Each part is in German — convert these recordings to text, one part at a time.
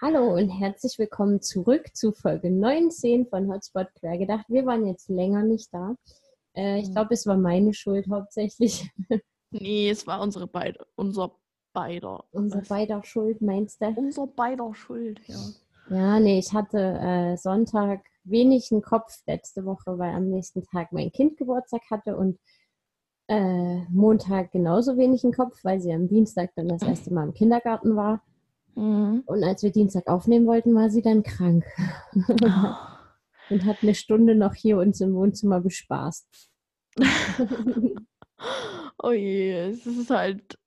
Hallo und herzlich willkommen zurück zu Folge 19 von Hotspot Quergedacht. Wir waren jetzt länger nicht da. Äh, ich Mhm. glaube, es war meine Schuld hauptsächlich. Nee, es war unsere beide, unser beider. Unser beider Schuld, meinst du? Unser beider Schuld, ja. Ja, nee, ich hatte äh, Sonntag wenig einen Kopf letzte Woche, weil am nächsten Tag mein Kind Geburtstag hatte und äh, Montag genauso wenig einen Kopf, weil sie am Dienstag dann das erste Mal im Kindergarten war. Mhm. Und als wir Dienstag aufnehmen wollten, war sie dann krank und hat eine Stunde noch hier uns im Wohnzimmer bespaßt. oh je, es ist halt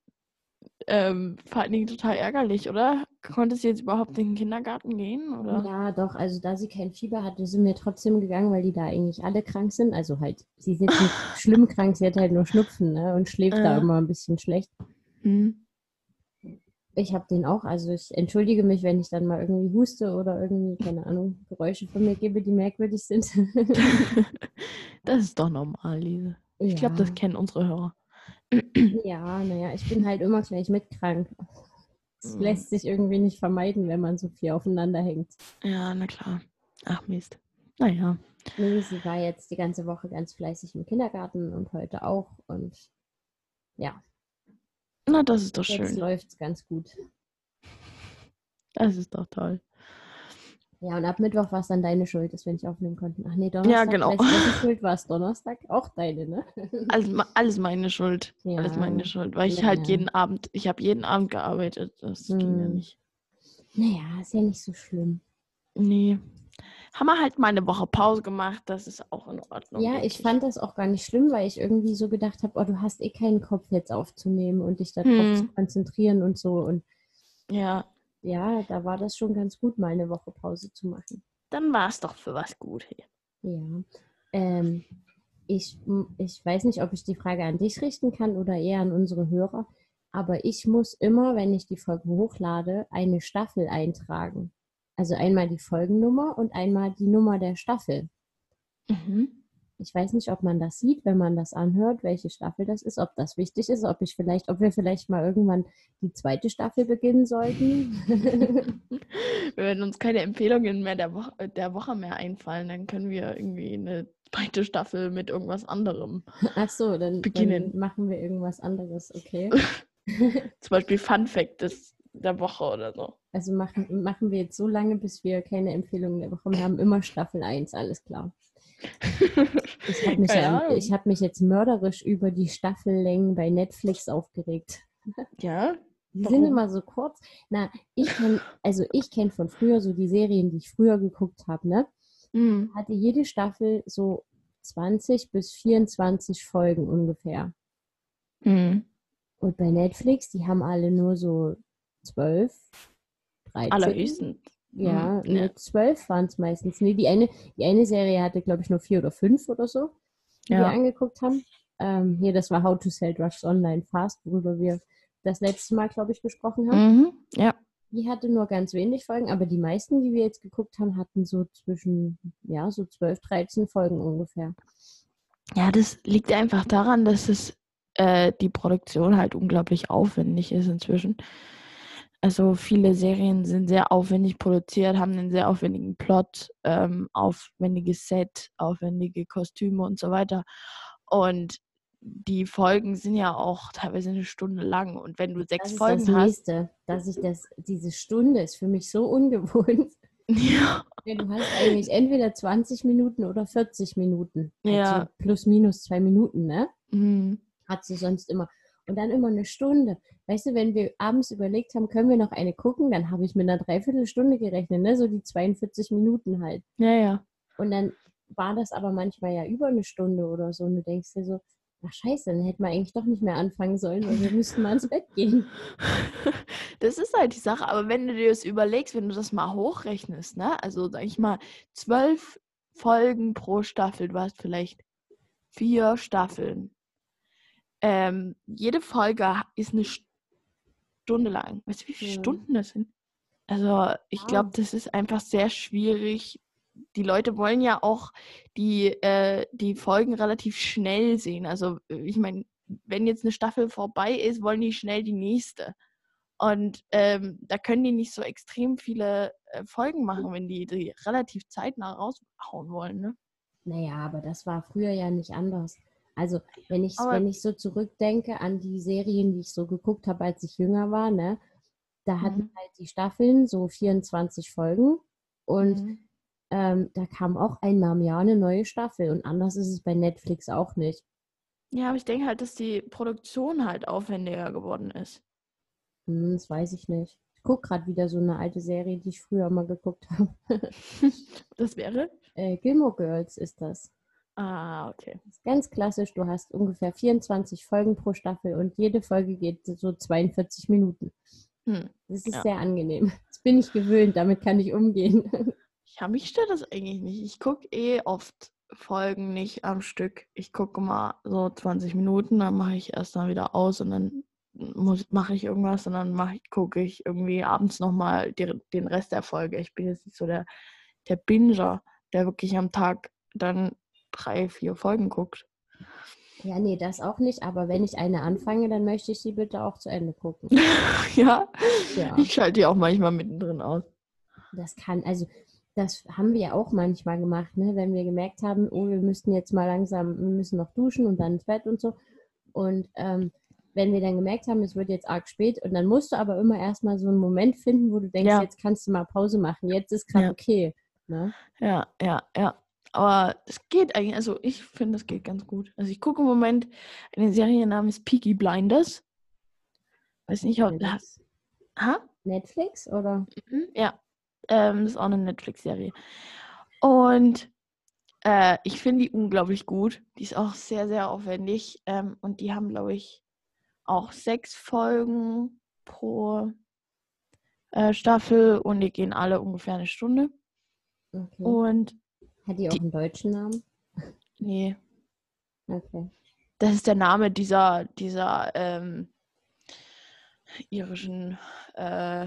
ähm, vor allen Dingen total ärgerlich, oder? Konnte sie jetzt überhaupt in den Kindergarten gehen? Oder? Ja, doch, also da sie kein Fieber hatte, sind wir trotzdem gegangen, weil die da eigentlich alle krank sind. Also halt, sie ist jetzt nicht schlimm krank, sie hat halt nur Schnupfen ne? und schläft da Ja. immer ein bisschen schlecht. Mhm. Ich habe den auch, also ich entschuldige mich, wenn ich dann mal irgendwie huste oder irgendwie, keine Ahnung, Geräusche von mir gebe, die merkwürdig sind. das ist doch normal, Lise. Ich glaube, das kennen unsere Hörer. Ja, naja, ich bin halt immer gleich mitkrank. Das Mhm. lässt sich irgendwie nicht vermeiden, wenn man so viel aufeinander hängt. Ja, na klar. Ach Mist. Naja. Nee, sie war jetzt die ganze Woche ganz fleißig im Kindergarten und heute auch. Und ja, Na, das ist doch jetzt schön. läuft es ganz gut. Das ist doch toll. Ja, und ab Mittwoch war es dann deine Schuld, dass wir nicht aufnehmen konnten. Ach nee, Donnerstag. genau. Du, wessen Schuld war es Donnerstag? Auch deine, ne? Alles, alles meine Schuld. Alles Ja. meine Schuld. Weil ich Ja, halt ja. jeden Abend, ich habe jeden Abend gearbeitet. Das ging ja Hm. nicht. Naja, ist ja nicht so schlimm. Nee. Haben wir halt mal eine Woche Pause gemacht, das ist auch in Ordnung. Ja, denke ich fand das auch gar nicht schlimm, weil ich irgendwie so gedacht habe, oh, du hast eh keinen Kopf jetzt aufzunehmen und dich darauf Hm. zu konzentrieren und so. Und Ja, ja, da war das schon ganz gut, mal eine Woche Pause zu machen. dann war es doch für was gut. Ja. Ähm, ich, ich weiß nicht, ob ich die Frage an dich richten kann oder eher an unsere Hörer, aber ich muss immer, wenn ich die Folge hochlade, eine Staffel eintragen. Also einmal die Folgennummer und einmal die Nummer der Staffel. Mhm. Ich weiß nicht, ob man das sieht, wenn man das anhört, welche Staffel das ist, ob das wichtig ist, ob ich vielleicht, ob wir vielleicht mal irgendwann die zweite Staffel beginnen sollten. Wenn uns keine Empfehlungen mehr der Woche, der Woche mehr einfallen, dann können wir irgendwie eine zweite Staffel mit irgendwas anderem. Ach so, dann, dann Beginnen. machen wir irgendwas anderes, okay? Zum Beispiel Fun Fact des, der Woche oder so. Also machen, machen wir jetzt so lange, bis wir keine Empfehlungen mehr bekommen. Wir haben immer Staffel 1, alles klar. Ich habe mich, ja, ich hab mich jetzt mörderisch über die Staffellängen bei Netflix aufgeregt. Ja? Die Warum? sind immer so kurz. Na, ich kenn, also ich kenne von früher so die Serien, die ich früher geguckt habe, ne? Mhm. Hatte jede Staffel so 20 bis 24 Folgen ungefähr. Mhm. Und bei Netflix, die haben alle nur so 12, 13. Allerhöchstens. Ja, Mhm, ja. zwölf waren es meistens. Nee, die eine, die eine Serie hatte, glaube ich, nur vier oder fünf oder so, die wir Ja. angeguckt haben. Ähm, hier, das war How to Sell Drugs Online Fast, worüber wir das letzte Mal, glaube ich, gesprochen haben. Mhm. Ja. Die hatte nur ganz wenig Folgen, aber die meisten, die wir jetzt geguckt haben, hatten so zwischen, ja, so 12, 13 Folgen ungefähr. Ja, das liegt einfach daran, dass es äh, die Produktion halt unglaublich aufwendig ist inzwischen. Also viele Serien sind sehr aufwendig produziert, haben einen sehr aufwendigen Plot, ähm, aufwendiges Set, aufwendige Kostüme und so weiter. Und die Folgen sind ja auch teilweise eine Stunde lang. Und wenn du Das sechs ist Folgen das hast, nächste, dass ich das, diese Stunde ist für mich so ungewohnt. ja, Ja, du hast eigentlich entweder 20 Minuten oder 40 Minuten. Ja. Also plus minus zwei Minuten, ne? mhm. Hat sie sonst immer. Und dann immer eine Stunde. Weißt du, wenn wir abends überlegt haben, können wir noch eine gucken, dann habe ich mit einer Dreiviertelstunde gerechnet, ne? So die 42 Minuten halt. ja, ja. Und dann war das aber manchmal ja über eine Stunde oder so. Und du denkst dir so, ach scheiße, dann hätten wir eigentlich doch nicht mehr anfangen sollen, weil wir müssten mal ins Bett gehen. Das ist halt die Sache, aber wenn du dir das überlegst, wenn du das mal hochrechnest, ne? Also sag ich mal, zwölf Folgen pro Staffel, du hast vielleicht vier Staffeln. Ähm, jede Folge ist eine Stunde lang. Weißt du, wie viele Ja. Stunden das sind? Also ich glaube, das ist einfach sehr schwierig. Die Leute wollen ja auch die, äh, die Folgen relativ schnell sehen. Also äh, ich meine, wenn jetzt eine Staffel vorbei ist, wollen die schnell die nächste. Und ähm, da können die nicht so extrem viele äh, Folgen machen, wenn die die relativ zeitnah raushauen wollen. Ne? Naja, aber das war früher ja nicht anders. Also, wenn ich, Aber- wenn ich so zurückdenke an die Serien, die ich so geguckt habe, als ich jünger war, ne, da hatten Mhm. halt die Staffeln so 24 Folgen und Mhm. ähm, da kam auch einmal im Jahr eine neue Staffel und anders ist es bei Netflix auch nicht. Ja, aber ich denke halt, dass die Produktion halt aufwendiger geworden ist. Hm, das weiß ich nicht. Ich gucke gerade wieder so eine alte Serie, die ich früher mal geguckt habe. Das wäre? äh, Gilmore Girls ist das. Ah, okay. Das ist ganz klassisch. Du hast ungefähr 24 Folgen pro Staffel und jede Folge geht so 42 Minuten. Hm. Das ist Ja. sehr angenehm. Das bin ich gewöhnt, damit kann ich umgehen. Ja, mich stört das eigentlich nicht. Ich gucke eh oft Folgen nicht am Stück. Ich gucke mal so 20 Minuten, dann mache ich erst dann wieder aus und dann mache ich irgendwas und dann gucke ich irgendwie abends nochmal den Rest der Folge. Ich bin jetzt nicht so der, der Binger, der wirklich am Tag dann drei, vier Folgen guckt. Ja, nee, das auch nicht. Aber wenn ich eine anfange, dann möchte ich sie bitte auch zu Ende gucken. ja, Ja. ich schalte die auch manchmal mittendrin aus. Das kann, also das haben wir ja auch manchmal gemacht, ne? wenn wir gemerkt haben, oh, wir müssten jetzt mal langsam, wir müssen noch duschen und dann ins Bett und so. Und ähm, wenn wir dann gemerkt haben, es wird jetzt arg spät und dann musst du aber immer erstmal so einen Moment finden, wo du denkst, Ja. jetzt kannst du mal Pause machen, jetzt ist gerade Ja. okay. Ne? Ja, ja, ja. Aber es geht eigentlich, also ich finde, es geht ganz gut. Also ich gucke im Moment eine Serie namens Peaky Blinders. Weiß nicht, ob. Netflix, Ha? Netflix oder? Mhm, Ja. Ähm, das ist auch eine Netflix-Serie. Und äh, ich finde die unglaublich gut. Die ist auch sehr, sehr aufwendig. Ähm, und die haben, glaube ich, auch sechs Folgen pro äh, Staffel und die gehen alle ungefähr eine Stunde. Okay. Und Hat die auch die- einen deutschen Namen? nee, Okay. Das ist der Name dieser, dieser ähm, irischen, äh,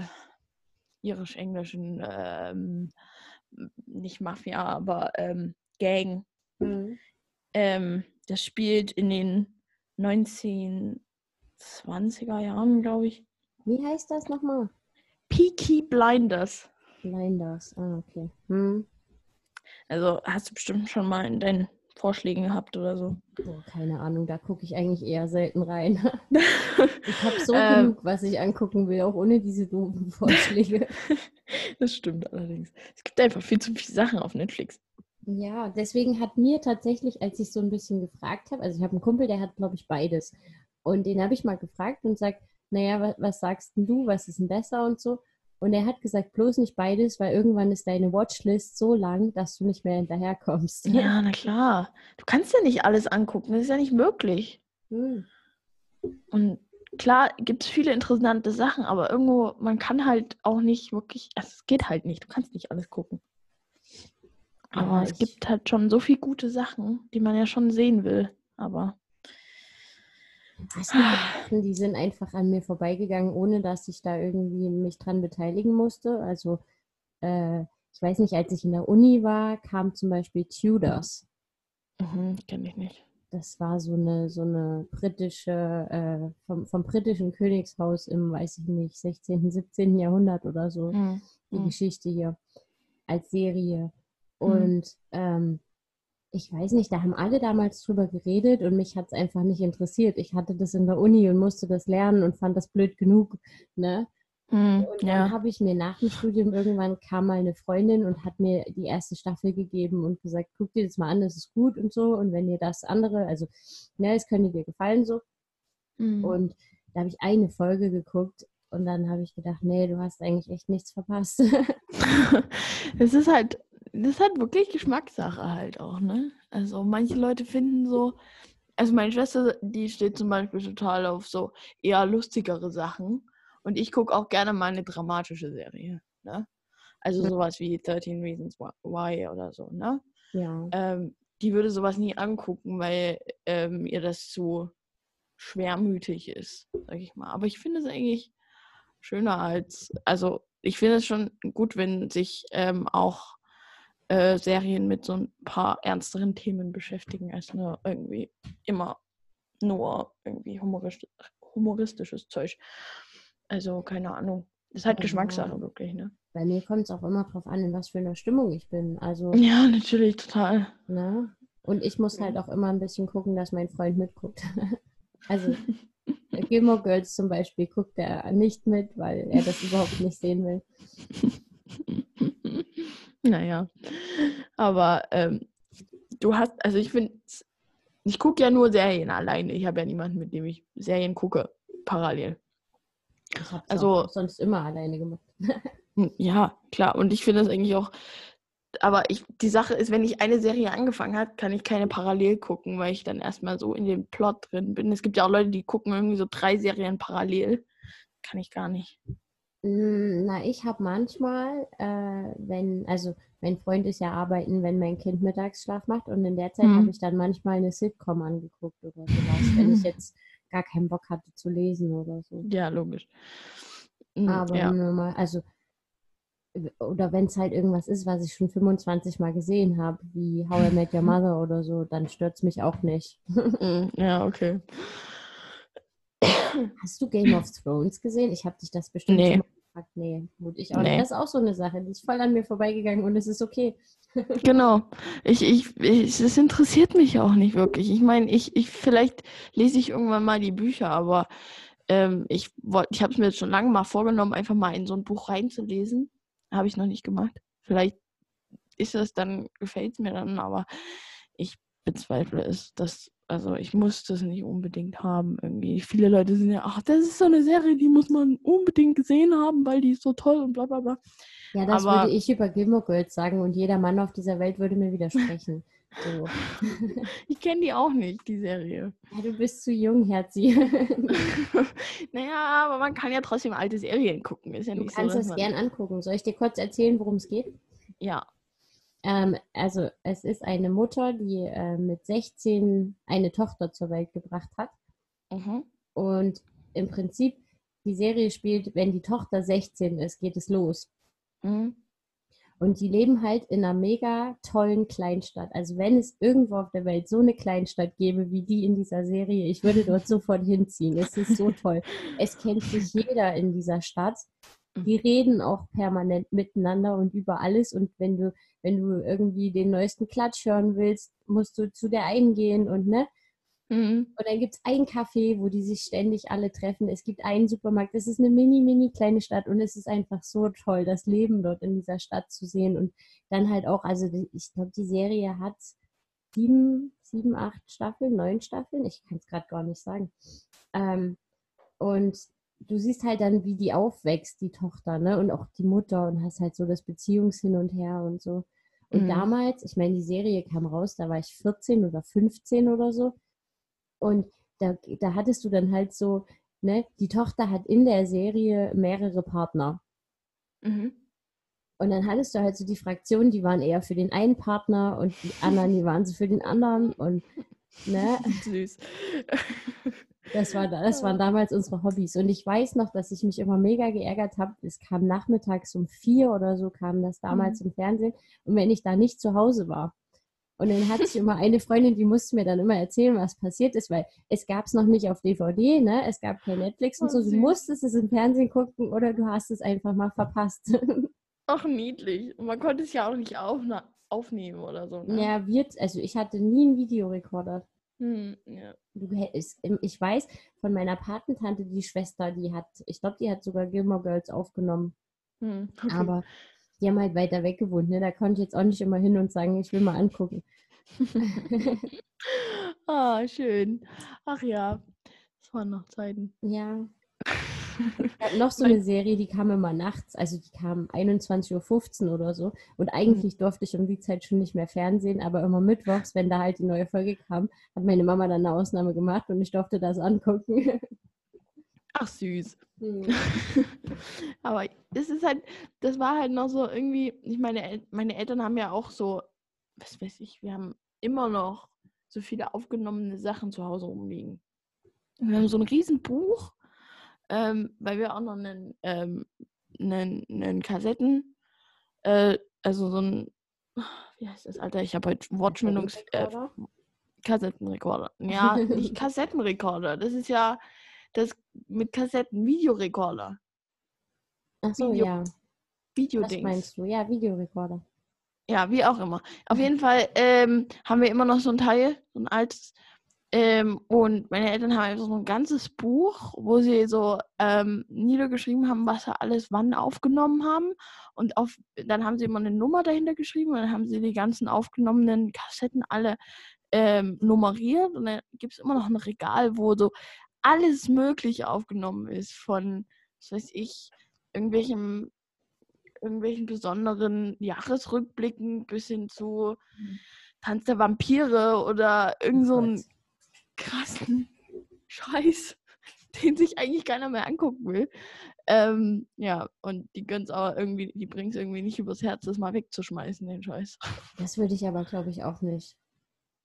irisch-englischen, ähm, nicht Mafia, aber ähm, Gang. Mhm. Ähm, das spielt in den 1920er Jahren, glaube ich. Wie heißt das nochmal? Peaky Blinders. Blinders. Ah, okay. Hm. Also hast du bestimmt schon mal in deinen Vorschlägen gehabt oder so. Boah, keine Ahnung, da gucke ich eigentlich eher selten rein. Ich habe so Ähm. genug, was ich angucken will, auch ohne diese doofen Vorschläge. das stimmt allerdings. Es gibt einfach viel zu viele Sachen auf Netflix. Ja, deswegen hat mir tatsächlich, als ich so ein bisschen gefragt habe, also ich habe einen Kumpel, der hat, glaube ich, beides. Und den habe ich mal gefragt und sagt, naja, was, was sagst denn du, was ist denn besser und so. Und er hat gesagt, bloß nicht beides, weil irgendwann ist deine Watchlist so lang, dass du nicht mehr hinterherkommst. Ja, na klar. Du kannst ja nicht alles angucken. Das ist ja nicht möglich. Hm. Und klar gibt es viele interessante Sachen, aber irgendwo, man kann halt auch nicht wirklich, also es geht halt nicht. Du kannst nicht alles gucken. Aber Ja, es gibt halt schon so viele gute Sachen, die man ja schon sehen will. Aber Gibt Sachen, die sind einfach an mir vorbeigegangen, ohne dass ich da irgendwie mich dran beteiligen musste. Also, äh, ich weiß nicht, als ich in der Uni war, kam zum Beispiel Tudors. mhm, kenne ich nicht. Das war so eine, so eine britische, äh, vom, vom britischen Königshaus im, weiß ich nicht, 16., 17. Jahrhundert oder so, Mhm. die Mhm. Geschichte hier als Serie. Mhm. Und ähm, ich weiß nicht, da haben alle damals drüber geredet und mich hat es einfach nicht interessiert. Ich hatte das in der Uni und musste das lernen und fand das blöd genug. Ne? Mhm, Und dann ja. habe ich mir nach dem Studium irgendwann kam mal eine Freundin und hat mir die erste Staffel gegeben und gesagt, guck dir das mal an, das ist gut und so. Und wenn dir das andere, also, ne, es könnte dir gefallen so. Mhm. Und da habe ich eine Folge geguckt und dann habe ich gedacht, nee, du hast eigentlich echt nichts verpasst. Es ist halt, das halt wirklich Geschmackssache halt auch, ne? Also manche Leute finden so, also meine Schwester, die steht zum Beispiel total auf so eher lustigere Sachen. Und ich gucke auch gerne mal eine dramatische Serie, ne? Also sowas wie 13 Reasons Why oder so, ne? ja. Ähm, die würde sowas nie angucken, weil ähm, ihr das zu schwermütig ist, sag ich mal. Aber ich finde es eigentlich schöner als, also ich finde es schon gut, wenn sich ähm, auch äh, Serien mit so ein paar ernsteren Themen beschäftigen, als nur irgendwie immer nur irgendwie humoristisch, humoristisches Zeug. Also, keine Ahnung. Das ist halt Ja. Geschmackssache, wirklich, ne? Bei mir kommt es auch immer drauf an, in was für einer Stimmung ich bin. Also, Ja, natürlich, total. ne? Und ich muss halt auch immer ein bisschen gucken, dass mein Freund mitguckt. also, Gilmore Girls zum Beispiel guckt er nicht mit, weil er das überhaupt nicht sehen will. Naja. Aber ähm, du hast, also ich finde, ich gucke ja nur Serien alleine. Ich habe ja niemanden, mit dem ich Serien gucke, parallel. Ich habe Also- sonst immer alleine gemacht. Hm, Ja, klar. Und ich finde das eigentlich auch. Aber ich, die Sache ist, wenn ich eine Serie angefangen habe, kann ich keine parallel gucken, weil ich dann erstmal so in dem Plot drin bin. Es gibt ja auch Leute, die gucken irgendwie so drei Serien parallel. Kann ich gar nicht. Mm, Na, ich habe manchmal, äh, wenn, also mein Freund ist ja arbeiten, wenn mein Kind Mittagsschlaf macht und in der Zeit Mhm. habe ich dann manchmal eine Sitcom angeguckt oder sowas, wenn ich jetzt gar keinen Bock hatte zu lesen oder so. Ja, logisch. Hm, Aber ja. normal, also oder wenn es halt irgendwas ist, was ich schon 25 Mal gesehen habe, wie How I Met Your Mother oder so, dann stört es mich auch nicht. Hm, ja, okay. Hast du Game of Thrones gesehen? Ich habe dich das bestimmt Nee. Gefragt. Nee, gut, ich auch Nee. nicht. Das ist auch so eine Sache, die ist voll an mir vorbeigegangen und es ist okay. Genau. Ich, ich, ich, es interessiert mich auch nicht wirklich. Ich meine, ich, ich, vielleicht lese ich irgendwann mal die Bücher, aber ähm, ich ich habe es mir jetzt schon lange mal vorgenommen, einfach mal in so ein Buch reinzulesen. Habe ich noch nicht gemacht. Vielleicht ist es dann, gefällt es mir dann, aber ich bezweifle es. Dass, also ich muss das nicht unbedingt haben. Irgendwie. Viele Leute sind ja, ach, das ist so eine Serie, die muss man unbedingt gesehen haben, weil die ist so toll und bla bla bla. Ja, das Aber- würde ich über Gilmore Girls sagen und jeder Mann auf dieser Welt würde mir widersprechen. So. Ich kenne die auch nicht, die Serie. Ja, du bist zu jung, Herzi. naja, aber man kann ja trotzdem alte Serien gucken. Ist ja Du nicht kannst so, das man... gern angucken. Soll ich dir kurz erzählen, worum es geht? Ja. Ähm, also, es ist eine Mutter, die äh, mit 16 eine Tochter zur Welt gebracht hat. Mhm. Und im Prinzip, die Serie spielt, wenn die Tochter 16 ist, geht es los. Mhm. Und die leben halt in einer mega tollen Kleinstadt. Also wenn es irgendwo auf der Welt so eine Kleinstadt gäbe wie die in dieser Serie, ich würde dort sofort hinziehen. Es ist so toll. Es kennt sich jeder in dieser Stadt. Die reden auch permanent miteinander und über alles. Und wenn du, wenn du irgendwie den neuesten Klatsch hören willst, musst du zu der einen gehen und ne? Mhm. Und dann gibt es ein Café, wo die sich ständig alle treffen. Es gibt einen Supermarkt. Es ist eine mini, mini kleine Stadt und es ist einfach so toll, das Leben dort in dieser Stadt zu sehen. Und dann halt auch, also ich glaube, die Serie hat sieben, sieben, acht Staffeln, neun Staffeln. Ich kann es gerade gar nicht sagen. Ähm, und du siehst halt dann, wie die aufwächst, die Tochter, ne? Und auch die Mutter und hast halt so das Beziehungshin und her und so. Und Mhm. damals, ich meine, die Serie kam raus, da war ich 14 oder 15 oder so. Und da, da hattest du dann halt so, ne, die Tochter hat in der Serie mehrere Partner. Mhm. Und dann hattest du halt so die Fraktionen, die waren eher für den einen Partner und die anderen, die waren so für den anderen. Und ne, Süß. Das, war, das waren damals unsere Hobbys. Und ich weiß noch, dass ich mich immer mega geärgert habe. Es kam nachmittags um vier oder so, kam das damals im Fernsehen. Und wenn ich da nicht zu Hause war, und dann hatte ich immer eine Freundin, die musste mir dann immer erzählen, was passiert ist, weil es gab es noch nicht auf DVD, ne? Es gab kein Netflix und Oh, so. Du musstest es im Fernsehen gucken oder du hast es einfach mal verpasst. Ach, niedlich. Und man konnte es ja auch nicht aufnehmen oder so. Ne? ja, wird, also ich hatte nie einen Videorekorder. Hm, ja. Du, hä- es- ich weiß von meiner Patentante, die Schwester, die hat, ich glaube, die hat sogar Gilmore Girls aufgenommen. Hm, okay. Aber die haben halt weiter weg gewohnt, ne? Da konnte ich jetzt auch nicht immer hin und sagen, ich will mal angucken. ah, schön. Ach ja, das waren noch Zeiten. Ja. Noch so eine Serie, die kam immer nachts, also die kam 21.15 Uhr oder so. Und eigentlich durfte ich um die Zeit schon nicht mehr Fernsehen, aber immer mittwochs, wenn da halt die neue Folge kam, hat meine Mama dann eine Ausnahme gemacht und ich durfte das angucken. Ach, süß. Hm. Aber es ist halt, das war halt noch so irgendwie, ich meine, meine Eltern haben ja auch so, was weiß ich, wir haben immer noch so viele aufgenommene Sachen zu Hause rumliegen. Wir haben so ein Riesenbuch, ähm, weil wir auch noch einen, ähm, einen, einen Kassetten, äh, also so ein, wie heißt das, Alter, ich habe heute Wortschwindungs... Äh, Rekorder? Kassettenrekorder. Ja, nicht Kassettenrekorder. Das ist ja, das mit Kassetten, Videorekorder. Ach so, Video- ja. Was Videodings. meinst du? Ja, Videorekorder. Ja, wie auch immer. Auf jeden Fall ähm, haben wir immer noch so ein Teil, so ein altes. Ähm, und meine Eltern haben einfach so ein ganzes Buch, wo sie so ähm, niedergeschrieben haben, was sie alles wann aufgenommen haben. Und auf, dann haben sie immer eine Nummer dahinter geschrieben und dann haben sie die ganzen aufgenommenen Kassetten alle ähm, nummeriert. Und dann gibt es immer noch ein Regal, wo so alles Mögliche aufgenommen ist. Von, was weiß ich, irgendwelchem irgendwelchen besonderen Jahresrückblicken bis hin zu Tanz der Vampire oder irgend so einen krassen Scheiß, den sich eigentlich keiner mehr angucken will. Ähm, ja, und die gönnen's aber irgendwie, die bringen es irgendwie nicht übers Herz, das mal wegzuschmeißen, den Scheiß. Das würde ich aber, glaube ich, auch nicht.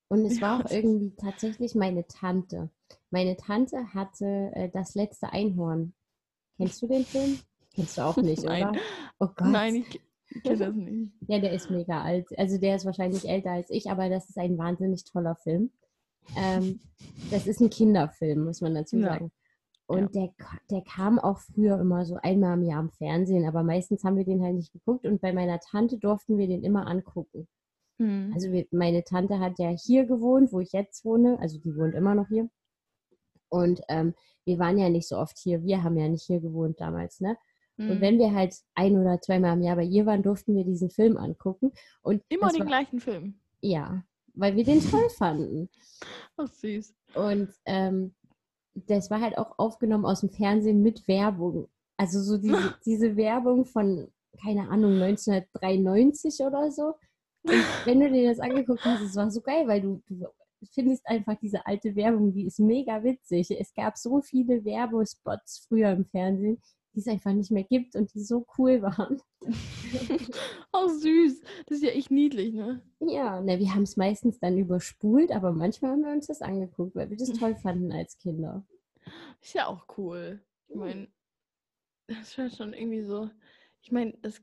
Und es war Ja, auch irgendwie tatsächlich meine Tante. Meine Tante hatte äh, das letzte Einhorn. Kennst du den Film? Kennst du auch nicht, Nein. oder? Oh Gott. Nein, ich kenne das nicht. Ja, der ist mega alt. Also der ist wahrscheinlich älter als ich, aber das ist ein wahnsinnig toller Film. Ähm, das ist ein Kinderfilm, muss man dazu Ja. sagen. Und der, ka- der kam auch früher immer so einmal im Jahr im Fernsehen, aber meistens haben wir den halt nicht geguckt und bei meiner Tante durften wir den immer angucken. Hm. Also wir, meine Tante hat ja hier gewohnt, wo ich jetzt wohne. Also die wohnt immer noch hier. Und ähm, wir waren ja nicht so oft hier. Wir haben ja nicht hier gewohnt damals, ne? Und Hm. wenn wir halt ein oder zweimal im Jahr bei ihr waren, durften wir diesen Film angucken. Und Immer den war, gleichen Film. ja, weil wir den toll fanden. Ach, süß. Und ähm, das war halt auch aufgenommen aus dem Fernsehen mit Werbung. Also so diese, diese Werbung von, keine Ahnung, 1993 oder so. Und wenn du dir das angeguckt hast, es war so geil, weil du, du findest einfach diese alte Werbung, die ist mega witzig. Es gab so viele Werbespots früher im Fernsehen, die es einfach nicht mehr gibt und die so cool waren. Ach, süß. Das ist ja echt niedlich, ne? Ja, na, wir haben es meistens dann überspult, aber manchmal haben wir uns das angeguckt, weil wir das toll fanden als Kinder. Ist ja auch cool. Ich meine, das ist schon irgendwie so. Ich meine, das,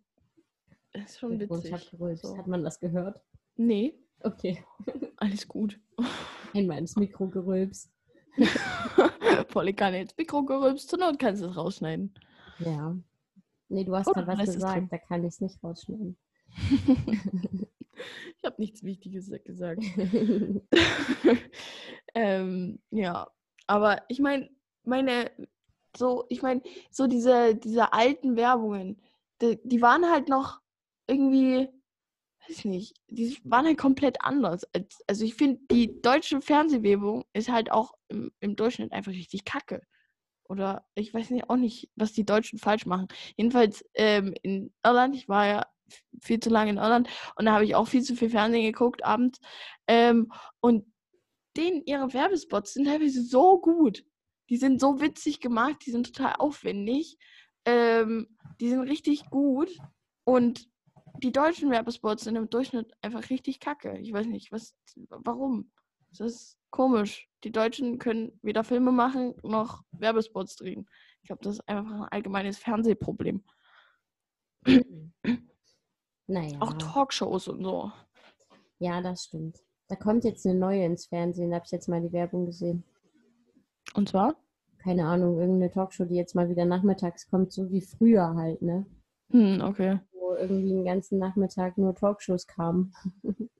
das ist schon witzig. gerülpst. So. Hat man das gehört? Nee, Okay. alles gut. Einmal ins Mikro gerülpst. Volle Kanne ins Mikro gerülpst. Zur Not kannst du es rausschneiden. Ja. Nee, du hast gerade was gesagt, da kann ich es nicht rausschneiden. ich habe nichts Wichtiges gesagt. ähm, ja, aber ich meine, meine, so, ich meine, so diese, diese alten Werbungen, die, die waren halt noch irgendwie, weiß ich nicht, die waren halt komplett anders. Als, also ich finde, die deutsche Fernsehwerbung ist halt auch im, im Durchschnitt einfach richtig kacke. Oder ich weiß nicht, auch nicht, was die Deutschen falsch machen. Jedenfalls ähm, in Irland, ich war ja viel zu lange in Irland und da habe ich auch viel zu viel Fernsehen geguckt abends. Ähm, und denen ihre Werbespots sind teilweise so gut. Die sind so witzig gemacht, die sind total aufwendig. Ähm, die sind richtig gut. Und die deutschen Werbespots sind im Durchschnitt einfach richtig kacke. Ich weiß nicht, was, warum. Das ist komisch. Die Deutschen können weder Filme machen noch Werbespots drehen. Ich glaube, das ist einfach ein allgemeines Fernsehproblem. Naja. Auch Talkshows und so. Ja, das stimmt. Da kommt jetzt eine neue ins Fernsehen. Da habe ich jetzt mal die Werbung gesehen. Und zwar? Keine Ahnung, irgendeine Talkshow, die jetzt mal wieder nachmittags kommt, so wie früher halt, ne? Hm, okay. Wo irgendwie den ganzen Nachmittag nur Talkshows kamen.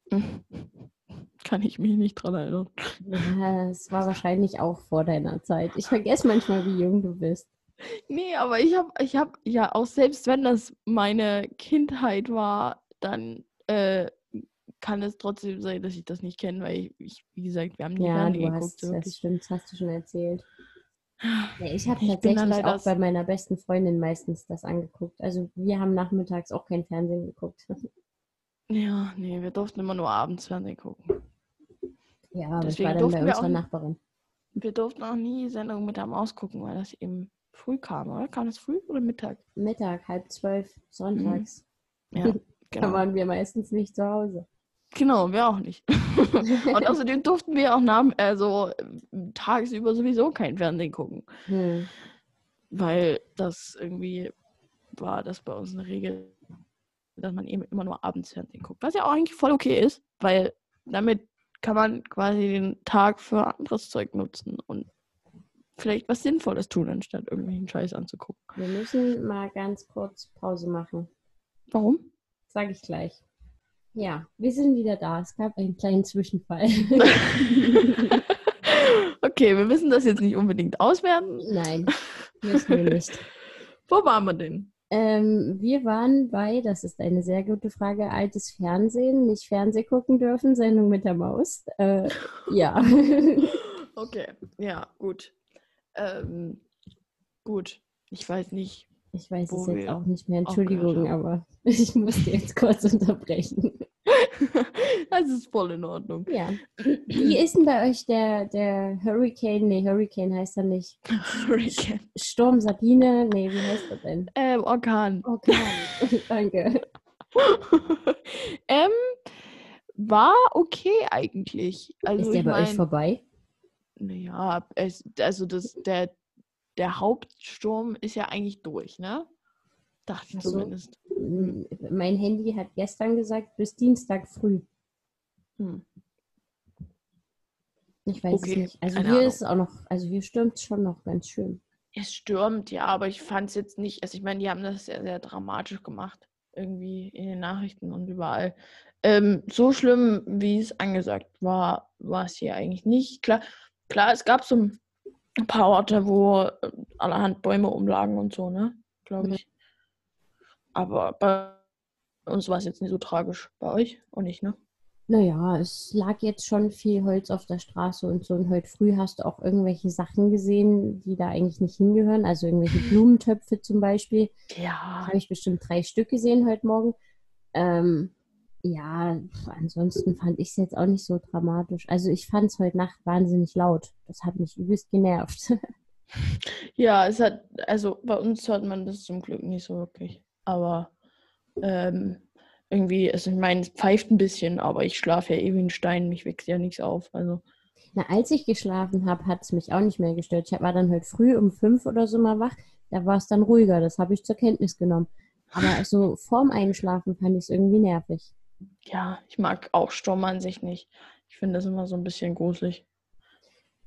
Kann ich mich nicht dran erinnern. Ja, es war wahrscheinlich auch vor deiner Zeit. Ich vergesse manchmal, wie jung du bist. Nee, aber ich habe ich hab ja auch selbst wenn das meine Kindheit war, dann äh, kann es trotzdem sein, dass ich das nicht kenne, weil ich, ich, wie gesagt, wir haben nie Ja, Fernsehen geguckt. hast, so das stimmt, das hast du schon erzählt. Ja, ich habe Ich da tatsächlich auch bei meiner besten Freundin meistens das angeguckt. Also wir haben nachmittags auch kein Fernsehen geguckt. Ja, nee, wir durften immer nur abends Fernsehen gucken. Ja, aber ich Deswegen war dann bei unserer auch- Nachbarin. Wir durften auch nie Sendungen mit der Maus gucken, weil das eben früh kam, oder? Kam das früh oder Mittag? Mittag, halb zwölf, sonntags. Ja, Da genau. waren wir meistens nicht zu Hause. Genau, wir auch nicht. Und außerdem durften wir auch nach, also äh, tagsüber sowieso kein Fernsehen gucken. Hm. weil das irgendwie war das bei uns eine Regel, dass man eben immer nur abends Fernsehen guckt. Was ja auch eigentlich voll okay ist, weil damit kann man quasi den Tag für anderes Zeug nutzen und vielleicht was Sinnvolles tun, anstatt irgendwelchen Scheiß anzugucken. Wir müssen mal ganz kurz Pause machen. Warum? Sag ich gleich. Ja, wir sind wieder da. Es gab einen kleinen Zwischenfall. okay, wir müssen das jetzt nicht unbedingt auswerten. Nein, müssen wir nicht. Wo waren wir denn? Ähm, wir waren bei, das ist eine sehr gute Frage, altes Fernsehen, nicht Fernseh gucken dürfen, Sendung mit der Maus. Äh, ja. okay, ja, gut. Ähm, gut, ich weiß nicht. Ich weiß es jetzt auch nicht mehr, Entschuldigung, aber ich musste jetzt kurz unterbrechen. das ist voll in Ordnung. Ja. Wie ist denn bei euch der, der Hurricane? Nee, Hurricane heißt er nicht. Hurricane. Sturm Sabine? Nee, wie heißt das denn? Ähm, Orkan. Orkan. Danke. ähm, war okay eigentlich. Also ist der bei euch mein, vorbei? Naja, also das, der, der Hauptsturm ist ja eigentlich durch, ne? Dachte ich Ach so. zumindest. Mein Handy hat gestern gesagt, bis Dienstag früh. Hm. Ich weiß Okay, es nicht. Also hier Ahnung. ist es auch noch, also hier stürmt es schon noch ganz schön. Es stürmt, ja, aber ich fand es jetzt nicht, also ich meine, die haben das sehr, sehr dramatisch gemacht. Irgendwie in den Nachrichten und überall. Ähm, so schlimm, wie es angesagt war, war es hier eigentlich nicht. Klar, klar, es gab so ein paar Orte, wo äh, allerhand Bäume umlagen und so, ne? Glaube Mhm. ich. Aber bei uns war es jetzt nicht so tragisch. Bei euch auch nicht, ne? Naja, es lag jetzt schon viel Holz auf der Straße und so. Und heute früh hast du auch irgendwelche Sachen gesehen, die da eigentlich nicht hingehören. Also irgendwelche Blumentöpfe zum Beispiel. Ja. Habe ich bestimmt drei Stück gesehen heute Morgen. Ähm, ja, ansonsten fand ich es jetzt auch nicht so dramatisch. Also ich fand es heute Nacht wahnsinnig laut. Das hat mich übelst genervt. Ja, es hat, also bei uns hört man das zum Glück nicht so wirklich. Aber ähm, irgendwie, also ich meine, es pfeift ein bisschen, aber ich schlafe ja eh wie ein Stein, mich wächst ja nichts auf. Also, Na, als ich geschlafen habe, hat es mich auch nicht mehr gestört. Ich war dann heute früh um fünf oder so mal wach. Da war es dann ruhiger. Das habe ich zur Kenntnis genommen. Aber so vorm Einschlafen fand ich es irgendwie nervig. Ja, ich mag auch Sturm an sich nicht. Ich finde das immer so ein bisschen gruselig.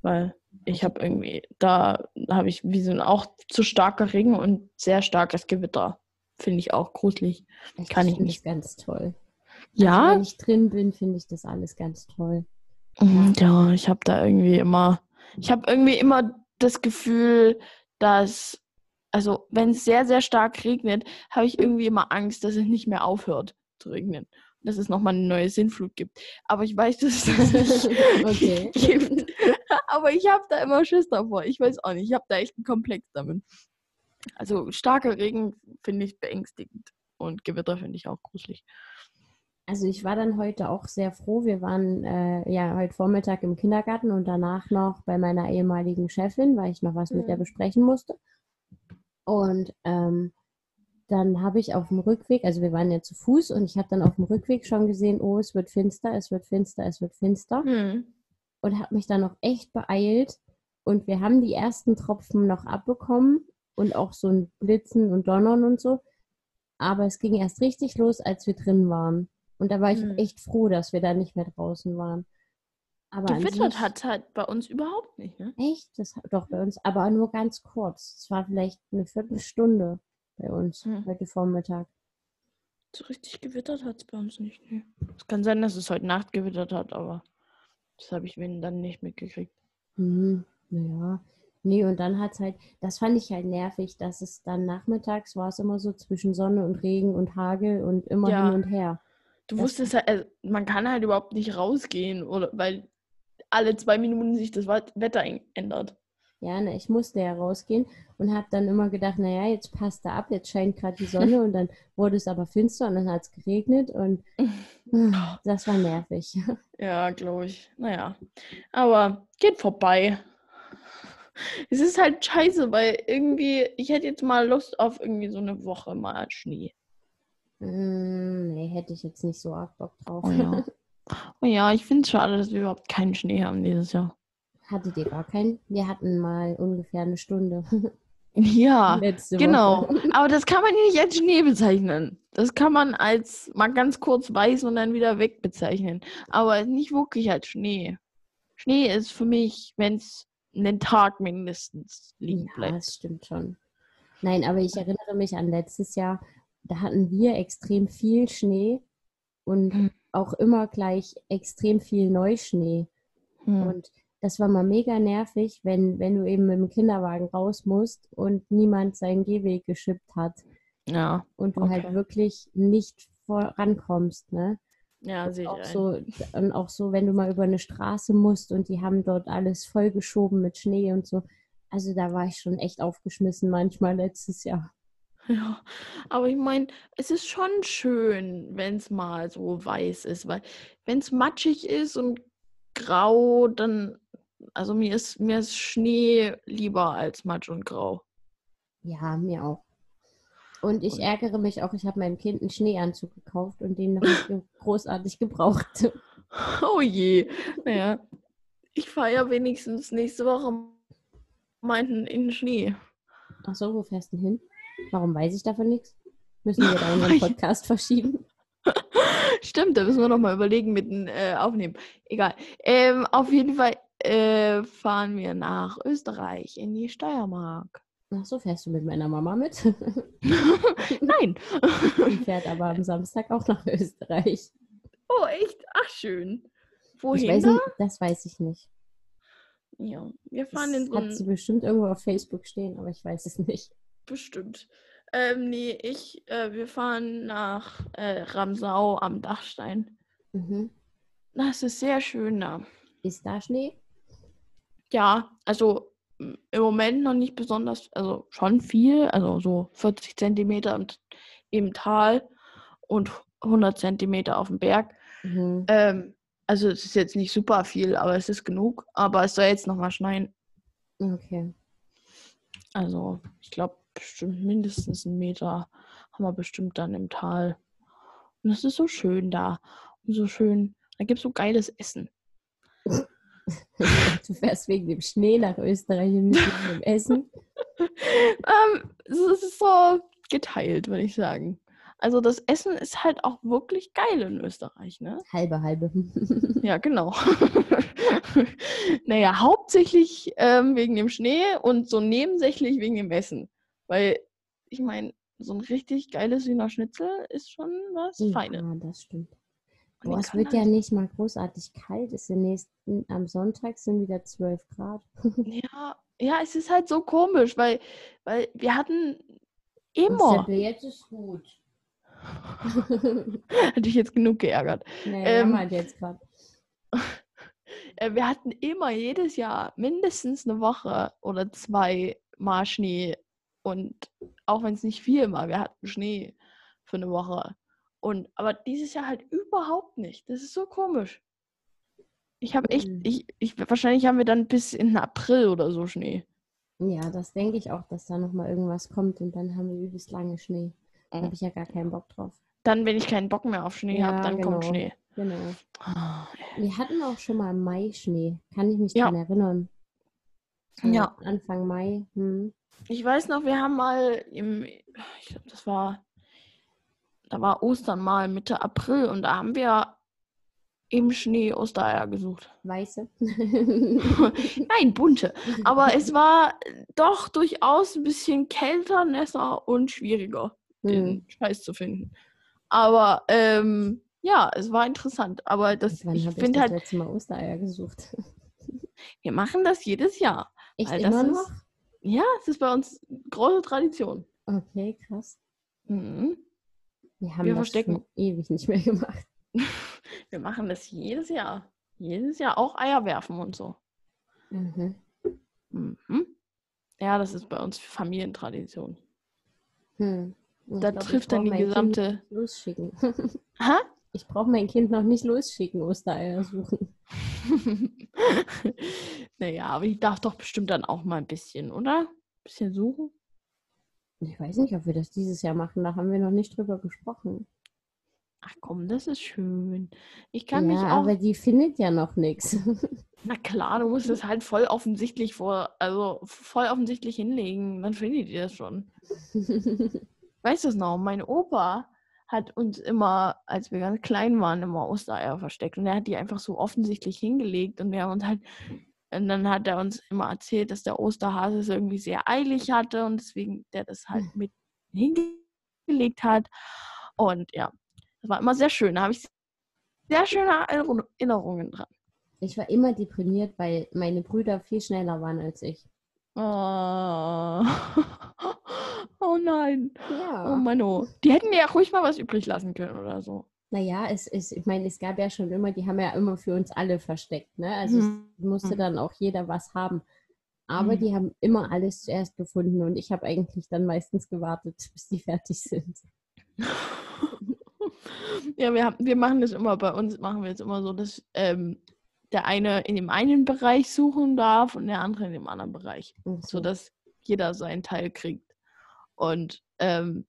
Weil ich habe irgendwie, da habe ich wie so ein auch zu starker Regen und sehr starkes Gewitter. Finde ich auch gruselig. Das Kann ich nicht. ganz toll. Also, Ja, wenn ich drin bin, finde ich das alles ganz toll. Mm, Ja, ich habe da irgendwie immer, ich habe irgendwie immer das Gefühl, dass, also wenn es sehr, sehr stark regnet, habe ich irgendwie immer Angst, dass es nicht mehr aufhört zu regnen. Dass es nochmal eine neue Sinnflut gibt. Aber ich weiß, dass es das nicht Okay. gibt. Aber ich habe da immer Schiss davor. Ich weiß auch nicht. Ich habe da echt einen Komplex damit. Also starker Regen finde ich beängstigend. Und Gewitter finde ich auch gruselig. Also ich war dann heute auch sehr froh. Wir waren äh, ja heute Vormittag im Kindergarten und danach noch bei meiner ehemaligen Chefin, weil ich noch was mit der Mhm. besprechen musste. Und ähm, dann habe ich auf dem Rückweg, also wir waren ja zu Fuß und ich habe dann auf dem Rückweg schon gesehen, oh, es wird finster, es wird finster, es wird finster. Hm. und habe mich dann noch echt beeilt. Und wir haben die ersten Tropfen noch abbekommen und auch so ein Blitzen und Donnern und so. Aber es ging erst richtig los, als wir drin waren. Und da war ich Hm. echt froh, dass wir da nicht mehr draußen waren. Aber Gewittert hat halt bei uns überhaupt nicht, ne? echt, das doch bei uns, aber nur ganz kurz. Es war vielleicht eine Viertelstunde bei uns Hm. heute Vormittag. So richtig gewittert hat es bei uns nicht. Nee. Es kann sein, dass es heute Nacht gewittert hat, aber das habe ich wenn dann nicht mitgekriegt. Mhm, naja. Nee, und dann hat's halt, das fand ich halt nervig, dass es dann nachmittags war es immer so zwischen Sonne und Regen und Hagel und immer Ja. hin und her. Du Das- wusstest halt, also man kann halt überhaupt nicht rausgehen, oder weil alle zwei Minuten sich das Wetter ändert. Ja, ne, ich musste ja rausgehen und habe dann immer gedacht, naja, jetzt passt er ab, jetzt scheint gerade die Sonne und dann wurde es aber finster und dann hat es geregnet und das war nervig. Ja, glaube ich. Naja. Aber geht vorbei. Es ist halt scheiße, weil irgendwie, ich hätte jetzt mal Lust auf irgendwie so eine Woche mal Schnee. Mm, nee, hätte ich jetzt nicht so arg Bock drauf. Oh ja. Oh ja, ich finde es schade, dass wir überhaupt keinen Schnee haben dieses Jahr. Hattet ihr gar keinen? Wir hatten mal ungefähr eine Stunde. Ja, genau. Aber das kann man nicht als Schnee bezeichnen. Das kann man als mal ganz kurz weiß und dann wieder weg bezeichnen. Aber nicht wirklich als Schnee. Schnee ist für mich, wenn es einen Tag mindestens liegen Ja, bleibt. das stimmt schon. Nein, aber ich erinnere mich an letztes Jahr, da hatten wir extrem viel Schnee und Mhm. auch immer gleich extrem viel Neuschnee. Hm. Und das war mal mega nervig, wenn, wenn du eben mit dem Kinderwagen raus musst und niemand seinen Gehweg geschippt hat Ja, und du Okay. halt wirklich nicht vorankommst, ne? ja, sehe ich Auch ein. so, und auch so, wenn du mal über eine Straße musst und die haben dort alles vollgeschoben mit Schnee und so. Also da war ich schon echt aufgeschmissen manchmal letztes Jahr. Ja, aber ich meine, es ist schon schön, wenn es mal so weiß ist, weil wenn es matschig ist und grau, dann, also mir ist, mir ist Schnee lieber als Matsch und Grau. Ja, mir auch. Und ich ärgere mich auch, ich habe meinem Kind einen Schneeanzug gekauft und den noch nicht großartig gebraucht. Oh je. Naja, ich fahre ja wenigstens nächste Woche meinten in den Schnee. Ach so, wo fährst du hin? Warum weiß ich davon nichts? Müssen wir da unseren Podcast verschieben? Stimmt, da müssen wir noch mal überlegen mit dem äh, Aufnehmen. Egal. Ähm, auf jeden Fall äh, fahren wir nach Österreich in die Steiermark. Ach so, fährst du mit meiner Mama mit? Nein. Die fährt aber am Samstag auch nach Österreich. oh, echt? Ach, schön. Wohin weiß da? nicht, das weiß ich nicht. Ja, wir Das fahren in so hat sie bestimmt irgendwo auf Facebook stehen, aber ich weiß es nicht. Bestimmt. Ähm, nee, ich, äh, wir fahren nach äh, Ramsau am Dachstein. Mhm. Das ist sehr schön da. Ist da Schnee? Ja, also im Moment noch nicht besonders, also schon viel, also so 40 Zentimeter im, im Tal und 100 Zentimeter auf dem Berg. Mhm. Ähm, also es ist jetzt nicht super viel, aber es ist genug. Aber es soll jetzt noch mal schneien. Okay. Also ich glaube bestimmt mindestens einen Meter haben wir bestimmt dann im Tal. Und es ist so schön da. Und so schön, da gibt es so geiles Essen. Du fährst wegen dem Schnee nach Österreich und nicht wegen dem Essen. Ähm, es ist so geteilt, würde ich sagen. Also das Essen ist halt auch wirklich geil in Österreich, ne? Halbe, halbe. Ja, genau. naja, hauptsächlich ähm, wegen dem Schnee und so nebensächlich wegen dem Essen. Weil, ich meine, so ein richtig geiles Wiener Schnitzel ist schon was Feines. Ja, das stimmt. Boah, es wird ja nicht mal großartig kalt. Es sind nächsten, am Sonntag sind wieder 12 Grad. Ja, ja, es ist halt so komisch, weil, weil wir hatten immer, jetzt ist gut. hatte ich jetzt genug geärgert. nee, Ähm, ähm, halt jetzt gerade. Äh, Wir hatten immer jedes Jahr mindestens eine Woche oder zwei mal Schnee. Und auch wenn es nicht viel war, wir hatten Schnee für eine Woche. Und aber dieses Jahr halt überhaupt nicht. Das ist so komisch. Ich habe echt, Mhm. ich, ich, wahrscheinlich haben wir dann bis in April oder so Schnee. Ja, das denke ich auch, dass da nochmal irgendwas kommt und dann haben wir übelst lange Schnee. Da Mhm. habe ich ja gar keinen Bock drauf. Dann, wenn ich keinen Bock mehr auf Schnee habe, Ja, dann kommt genau. Schnee. Genau. Ah, Wir hatten auch schon mal Mai Schnee. Kann ich mich Ja. dran erinnern. Ja. Anfang Mai. Hm. Ich weiß noch, wir haben mal im, ich glaube, das war, da war Ostern mal Mitte April und da haben wir im Schnee Ostereier gesucht. Weiße. Nein, bunte. Aber es war doch durchaus ein bisschen kälter, nässer und schwieriger, hm. den Scheiß zu finden. Aber ähm, ja, es war interessant. Aber das, Wann ich finde das halt, letzte Mal Ostereier gesucht? wir machen das jedes Jahr. Echt Weil das immer ist- noch? Ja, es ist bei uns große Tradition. Okay, krass. Mhm. Wir haben Wir das verstecken- schon ewig nicht mehr gemacht. Wir machen das jedes Jahr. Jedes Jahr auch Eier werfen und so. Mhm. Mhm. Ja, das ist bei uns Familientradition. Hm. Da glaub, trifft dann die gesamte. losschicken. Hä? Ich brauche mein Kind noch nicht losschicken, Ostereier suchen. naja, aber ich darf doch bestimmt dann auch mal ein bisschen, oder? Ein bisschen suchen. Ich weiß nicht, ob wir das dieses Jahr machen. Da haben wir noch nicht drüber gesprochen. Ach komm, das ist schön. Ich kann ja, mich auch. aber die findet ja noch nichts. Na klar, du musst es halt voll offensichtlich vor, also voll offensichtlich hinlegen. Dann findet ihr das schon. Weißt du es noch? Mein Opa hat uns immer, als wir ganz klein waren, immer Ostereier versteckt. Und er hat die einfach so offensichtlich hingelegt. Und wir haben uns halt Und dann hat er uns immer erzählt, dass der Osterhase es irgendwie sehr eilig hatte und deswegen der das halt mit hingelegt hat. Und ja, das war immer sehr schön. Da habe ich sehr schöne Erinnerungen dran. Ich war immer deprimiert, weil meine Brüder viel schneller waren als ich. Oh, oh nein. Ja. Oh Mann, oh. Die hätten ja ruhig mal was übrig lassen können oder so. Naja, es ist, ich meine, es gab ja schon immer, die haben ja immer für uns alle versteckt, ne? Also Mhm. es musste dann auch jeder was haben. Aber Mhm. die haben immer alles zuerst gefunden und ich habe eigentlich dann meistens gewartet, bis die fertig sind. Ja, wir, haben, wir machen das immer, bei uns machen wir jetzt immer so, dass ähm, der eine in dem einen Bereich suchen darf und der andere in dem anderen Bereich. So. sodass jeder seinen Teil kriegt. Und ähm,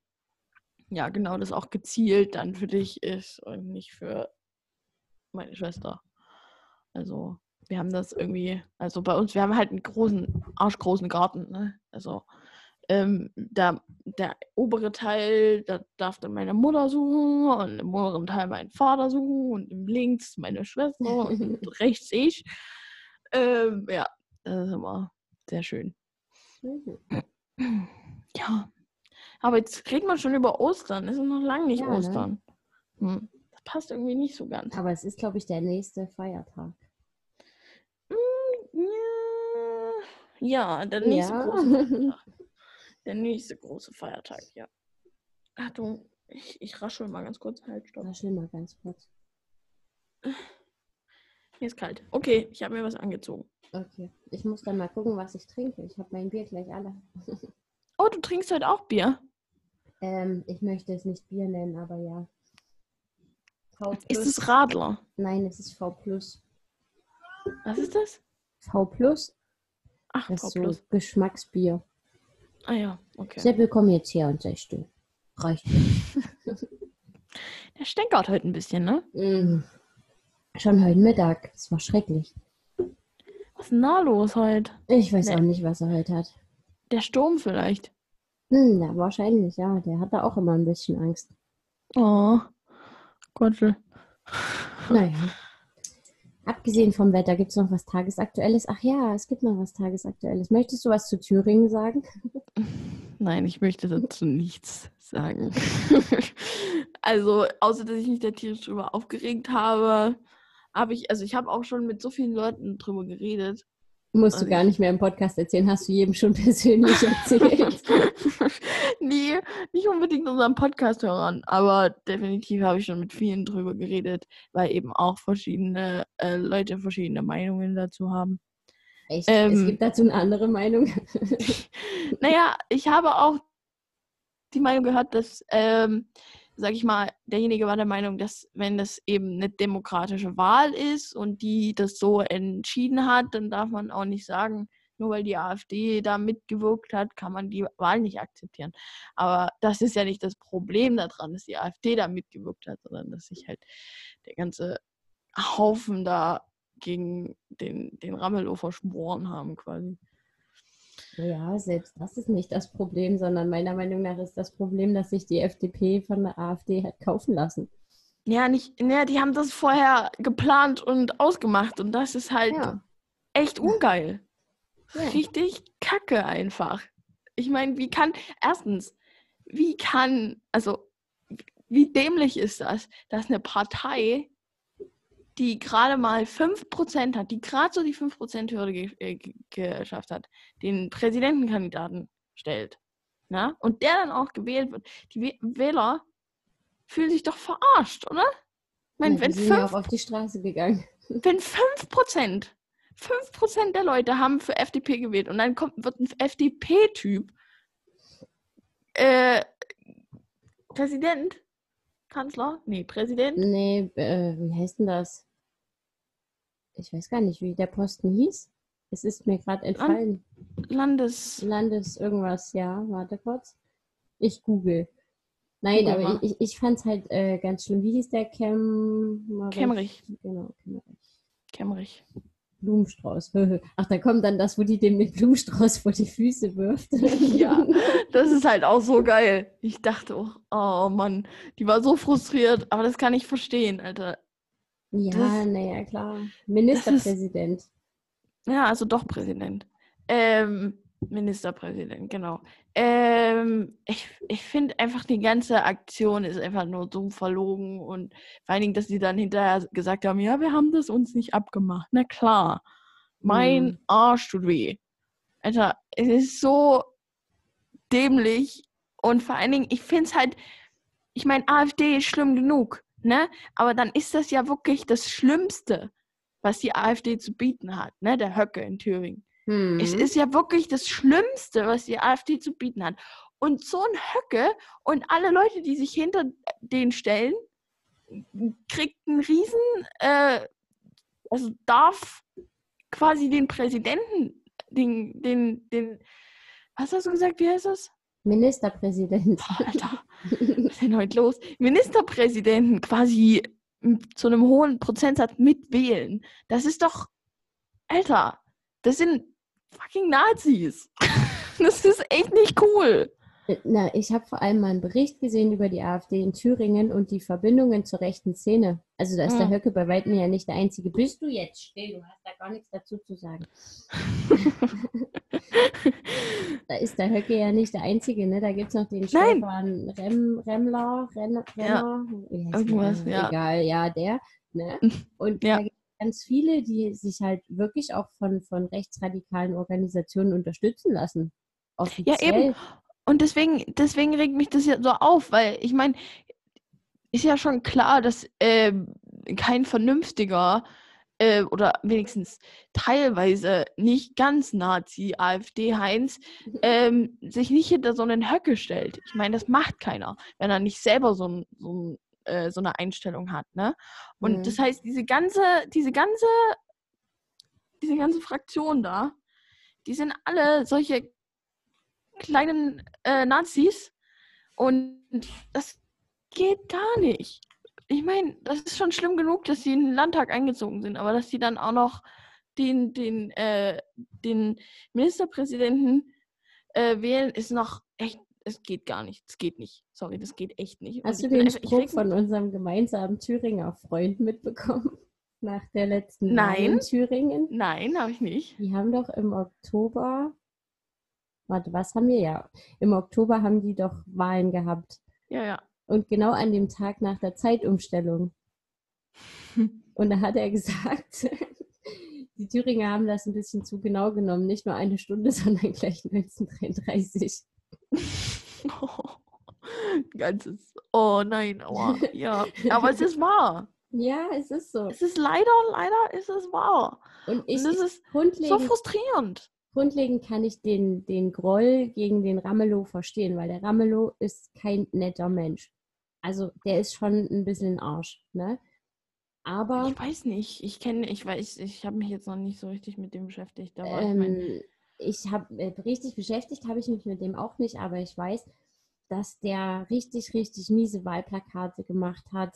ja, genau, das auch gezielt dann für dich ist und nicht für meine Schwester. Also, wir haben das irgendwie, also bei uns, wir haben halt einen großen, arschgroßen Garten, ne? Also, ähm, da, der obere Teil, da darf dann meine Mutter suchen und im oberen Teil mein Vater suchen und im links meine Schwester und rechts ich. Ähm, ja, das ist immer sehr schön. Mhm. Ja. Aber jetzt reden wir schon über Ostern. Es ist noch lange nicht Ja, ne? Ostern. Hm. Das passt irgendwie nicht so ganz. Aber es ist, glaube ich, der nächste Feiertag. Ja, ja der nächste Ja. große Feiertag. Der nächste große Feiertag, ja. Achtung, ich, ich raschel mal ganz kurz. Halt, stopp. War schön mal ganz kurz. Mir ist kalt. Okay, ich habe mir was angezogen. Okay. Ich muss dann mal gucken, was ich trinke. Ich habe mein Bier gleich alle. Oh, du trinkst heute auch Bier? Ähm, ich möchte es nicht Bier nennen, aber ja. V Ist es Radler? Nein, es ist V plus. Was ist das? V plus? Ach, Das V ist so. Geschmacksbier. Ah ja, okay. Sehr willkommen jetzt hier und sei still. Reicht. Der stänkert heute ein bisschen, ne? Mm. Schon heute Mittag. Es war schrecklich. Was ist denn da los heute? Ich weiß Nee. auch nicht, was er heute hat. Der Sturm vielleicht. Hm, ja, wahrscheinlich, ja. Der hat da auch immer ein bisschen Angst. Oh, Gottl. Naja. Abgesehen vom Wetter, gibt es noch was Tagesaktuelles? Ach ja, es gibt noch was Tagesaktuelles. Möchtest du was zu Thüringen sagen? Nein, ich möchte dazu nichts sagen. also, außer dass ich mich da tierisch drüber aufgeregt habe, habe ich, also ich habe auch schon mit so vielen Leuten drüber geredet. Musst du Also gar ich- nicht mehr im Podcast erzählen, hast du jedem schon persönlich erzählt. nee, nicht unbedingt unseren Podcast-Hörern, aber definitiv habe ich schon mit vielen drüber geredet, weil eben auch verschiedene äh, Leute verschiedene Meinungen dazu haben. Echt? Ähm. es gibt dazu eine andere Meinung. Naja, ich habe auch die Meinung gehört, dass, ähm, sag ich mal, derjenige war der Meinung, dass wenn das eben eine demokratische Wahl ist und die das so entschieden hat, dann darf man auch nicht sagen, nur weil die AfD da mitgewirkt hat, kann man die Wahl nicht akzeptieren. Aber das ist ja nicht das Problem daran, dass die AfD da mitgewirkt hat, sondern dass sich halt der ganze Haufen da gegen den, den Ramelow verschworen haben quasi. ja, selbst das ist nicht das Problem, sondern meiner Meinung nach ist das Problem, dass sich die FDP von der AfD hat kaufen lassen. Ja, nicht, ne, die haben das vorher geplant und ausgemacht und das ist halt Ja. echt ungeil. Ja. Richtig kacke einfach. Ich meine, wie kann, erstens, wie kann, also, wie dämlich ist das, dass eine Partei, die gerade mal 5% hat, die gerade so die 5%-Hürde ge äh, ge geschafft hat, den Präsidentenkandidaten stellt, na? und der dann auch gewählt wird, die Wäh- Wähler fühlen sich doch verarscht, oder? Ich meine, Ja, wenn sind fünf auf die Straße gegangen. wenn 5%, 5% der Leute haben für FDP gewählt und dann kommt, wird ein FDP-Typ äh, Präsident, Kanzler, nee, Präsident, Nee, äh, wie heißt denn das? Ich weiß gar nicht, wie der Posten hieß. Es ist mir gerade entfallen. Landes... Landes irgendwas, ja, warte kurz. Ich google. Nein, Google aber ich, ich, ich fand es halt äh, ganz schlimm. Wie hieß der? Kem Kemmerich. Genau, Kemmerich. Kemmerich. Blumenstrauß. Ach, da kommt dann das, wo die dem mit Blumenstrauß vor die Füße wirft. Ja, das ist halt auch so geil. Ich dachte auch, oh Mann, die war so frustriert, aber das kann ich verstehen, Alter. Ja, naja, klar. Ministerpräsident. Ja, also doch Präsident. Ähm, Ministerpräsident, genau. Ähm, ich ich finde einfach, die ganze Aktion ist einfach nur so verlogen und vor allen Dingen, dass sie dann hinterher gesagt haben, ja, wir haben das uns nicht abgemacht. Na klar. Mein Hm. Arsch tut weh. Alter, es ist so dämlich und vor allen Dingen, ich finde es halt, ich meine, AfD ist schlimm genug, ne? Aber dann ist das ja wirklich das Schlimmste, was die AfD zu bieten hat, ne? Der Höcke in Thüringen. Hm. Es ist ja wirklich das Schlimmste, was die AfD zu bieten hat. Und so ein Höcke und alle Leute, die sich hinter den stellen, kriegt einen riesen, äh, also darf quasi den Präsidenten, den, den, den, was hast du gesagt, wie heißt das? Ministerpräsident. Boah, Alter, was ist denn heute los? Ministerpräsidenten quasi zu einem hohen Prozentsatz mitwählen. Das ist doch, Alter, das sind fucking Nazis. Das ist echt nicht cool. Äh, Na, ich habe vor allem mal einen Bericht gesehen über die AfD in Thüringen und die Verbindungen zur rechten Szene. Also da ist der Hm. Höcke bei weitem ja nicht der Einzige. Bist du jetzt still? Du hast da gar nichts dazu zu sagen. Da ist der Höcke ja nicht der Einzige, ne? Da gibt es noch den. Stefan Rem, Remmler, Renner, Ja. Renner, Irgendwas, ja. Egal, ja, der. Ne? Und Ja. da gibt es ganz viele, die sich halt wirklich auch von, von rechtsradikalen Organisationen unterstützen lassen. Offiziell. eben. Und deswegen, deswegen regt mich das ja so auf, weil ich meine, ist ja schon klar, dass ähm, kein vernünftiger äh, oder wenigstens teilweise nicht ganz Nazi AfD-Heinz ähm, sich nicht hinter so einen Höcke stellt. Ich meine, das macht keiner, wenn er nicht selber so, ein, so, ein, äh, so eine Einstellung hat. Ne? Und Mhm. das heißt, diese ganze, diese ganze, diese ganze Fraktion da, die sind alle solche kleinen äh, Nazis und das geht gar nicht. Ich meine, das ist schon schlimm genug, dass sie in den Landtag eingezogen sind, aber dass sie dann auch noch den, den, äh, den Ministerpräsidenten äh, wählen, ist noch echt, es geht gar nicht. Es geht nicht. Sorry, das geht echt nicht. Und Hast du den einfach- Spruch von unserem gemeinsamen Thüringer Freund mitbekommen? Nach der letzten Wahl Nein. in Thüringen? Nein, habe ich nicht. Die haben doch im Oktober, warte, was haben wir ja? Im Oktober haben die doch Wahlen gehabt. Ja, ja. Und genau an dem Tag nach der Zeitumstellung. Und da hat er gesagt, die Thüringer haben das ein bisschen zu genau genommen. Nicht nur eine Stunde, sondern gleich 1933. Ganzes. Oh nein, aua. Ja, aber es ist wahr. Ja, es ist so. Es ist leider, leider ist es wahr. Und ich, Und das ist so frustrierend. grundlegend kann ich den, den Groll gegen den Ramelow verstehen, weil der Ramelow ist kein netter Mensch. Also der ist schon ein bisschen ein Arsch, ne? Aber Ich weiß nicht. Ich kenne, ich weiß, ich habe mich jetzt noch nicht so richtig mit dem beschäftigt. Aber ich mein, ähm, ich habe äh, richtig beschäftigt, habe ich mich mit dem auch nicht, aber ich weiß, dass der richtig, richtig miese Wahlplakate gemacht hat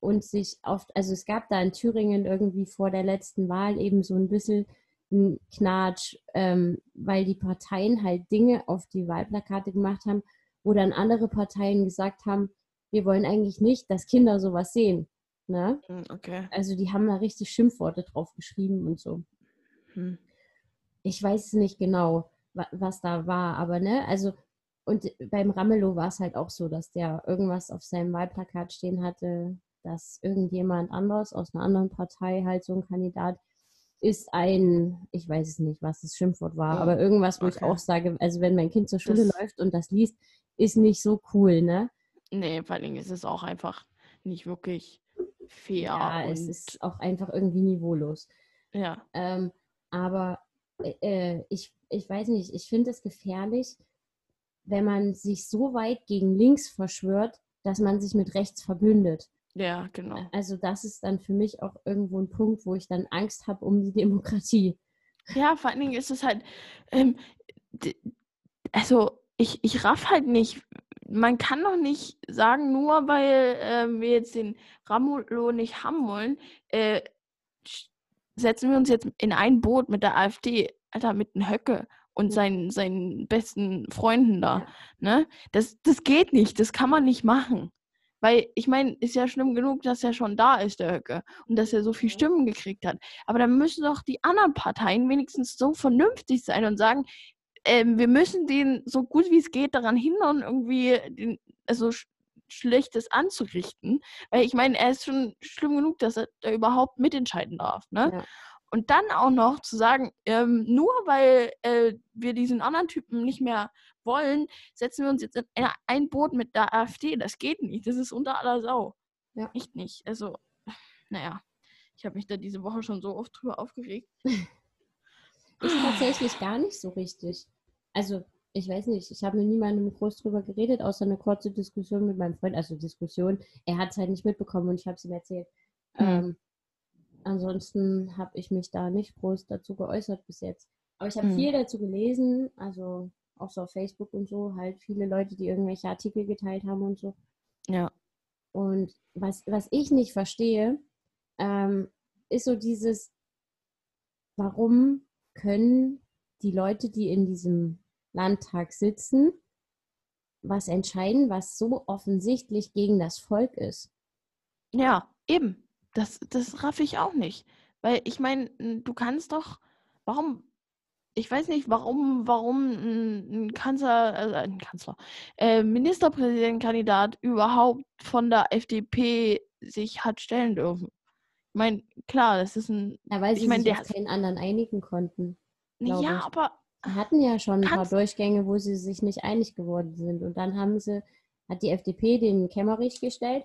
und sich oft, also es gab da in Thüringen irgendwie vor der letzten Wahl eben so ein bisschen einen Knatsch, ähm, weil die Parteien halt Dinge auf die Wahlplakate gemacht haben, wo dann andere Parteien gesagt haben, wir wollen eigentlich nicht, dass Kinder sowas sehen. Ne? hm, okay. Also die haben da richtig Schimpfworte drauf geschrieben und so Hm. Ich weiß nicht genau, wa was da war, aber ne, also und beim Ramelow war es halt auch so, dass der irgendwas auf seinem Wahlplakat stehen hatte, dass irgendjemand anderes aus einer anderen Partei halt so ein Kandidat ist ein, ich weiß es nicht, was das Schimpfwort war, Oh, aber irgendwas, wo ich okay. auch sage, also wenn mein Kind zur Schule Das- läuft und das liest, ist nicht so cool, ne? Nee, vor allen Dingen ist es auch einfach nicht wirklich fair. Ja, es ist auch einfach irgendwie niveaulos. ja. Ähm, aber äh, ich, ich weiß nicht, ich finde es gefährlich, wenn man sich so weit gegen links verschwört, dass man sich mit rechts verbündet. ja, genau. Also das ist dann für mich auch irgendwo ein Punkt, wo ich dann Angst habe um die Demokratie. Ja, vor allen Dingen ist es halt, ähm, also ich, ich raff halt nicht, man kann doch nicht sagen, nur weil ähm, wir jetzt den Ramelow nicht haben wollen, äh, setzen wir uns jetzt in ein Boot mit der AfD, Alter, mit dem Höcke und seinen, seinen besten Freunden da. Ne? Das, das geht nicht, das kann man nicht machen. Weil ich meine, ist ja schlimm genug, dass er schon da ist, der Höcke, und dass er so viele Stimmen gekriegt hat. Aber dann müssen doch die anderen Parteien wenigstens so vernünftig sein und sagen, ähm, wir müssen den so gut wie es geht daran hindern, irgendwie den, also Schlechtes anzurichten. Weil ich meine, er ist schon schlimm genug, dass er da überhaupt mitentscheiden darf. Ne? Ja. Und dann auch noch zu sagen, ähm, nur weil äh, wir diesen anderen Typen nicht mehr wollen, setzen wir uns jetzt in ein Boot mit der AfD. Das geht nicht. Das ist unter aller Sau. Ja. Echt nicht. Also, naja, ich habe mich da diese Woche schon so oft drüber aufgeregt. ist tatsächlich gar nicht so richtig. Also, ich weiß nicht, ich habe mit niemandem groß drüber geredet, außer eine kurze Diskussion mit meinem Freund. Also Diskussion, er hat es halt nicht mitbekommen und ich habe es ihm erzählt. Mhm. Ähm, ansonsten habe ich mich da nicht groß dazu geäußert bis jetzt. Aber ich habe mhm. viel dazu gelesen, also auch so auf Facebook und so, halt viele Leute, die irgendwelche Artikel geteilt haben und so. Ja. Und was, was ich nicht verstehe, ähm, ist so dieses, warum können die Leute, die in diesem Landtag sitzen, was entscheiden, was so offensichtlich gegen das Volk ist? Ja, eben. Das, das raff ich auch nicht. Weil ich meine, du kannst doch, warum, ich weiß nicht, warum, warum ein, Kanzler, also ein Kanzler, äh, Ministerpräsidentenkandidat überhaupt von der FDP sich hat stellen dürfen. Ich meine, klar, das ist ein. Ja, weil sie ich mein, sich auf keinen anderen einigen konnten. Ja, ich. aber. Hatten ja schon ein paar Durchgänge, wo sie sich nicht einig geworden sind. Und dann haben sie, hat die FDP den Kämmerich gestellt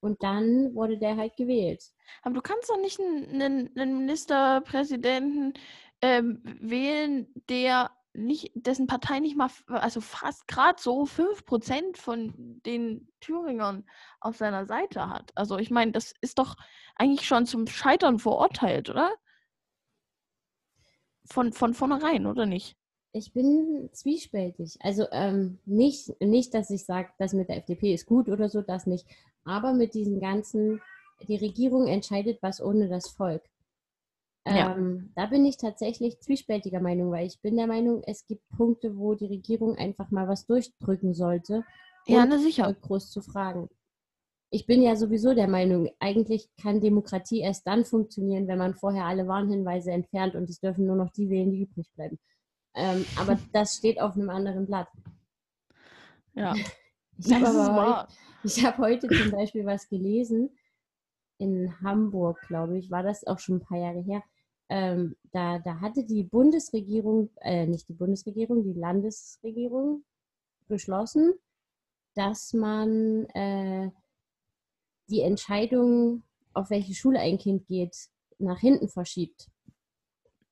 und dann wurde der halt gewählt. Aber du kannst doch nicht einen, einen Ministerpräsidenten ähm, wählen, der nicht, dessen Partei nicht mal, also fast gerade so 5% von den Thüringern auf seiner Seite hat. Also ich meine, das ist doch eigentlich schon zum Scheitern verurteilt, oder? Von, von vornherein, oder nicht? Ich bin zwiespältig. Also ähm, nicht, nicht, dass ich sage, das mit der FDP ist gut oder so, das nicht. Aber mit diesen ganzen, die Regierung entscheidet was ohne das Volk. Ja. Ähm, da bin ich tatsächlich zwiespältiger Meinung, weil ich bin der Meinung, es gibt Punkte, wo die Regierung einfach mal was durchdrücken sollte, ja, ne, sicher. groß zu fragen. Ich bin ja sowieso der Meinung, eigentlich kann Demokratie erst dann funktionieren, wenn man vorher alle Warnhinweise entfernt und es dürfen nur noch die wählen, die übrig bleiben. Ähm, aber das steht auf einem anderen Blatt. Ja. Ich habe hab heute zum Beispiel was gelesen, in Hamburg, glaube ich, war das auch schon ein paar Jahre her. Ähm, da, da hatte die Bundesregierung, äh, nicht die Bundesregierung, die Landesregierung beschlossen, dass man äh, die Entscheidung, auf welche Schule ein Kind geht, nach hinten verschiebt.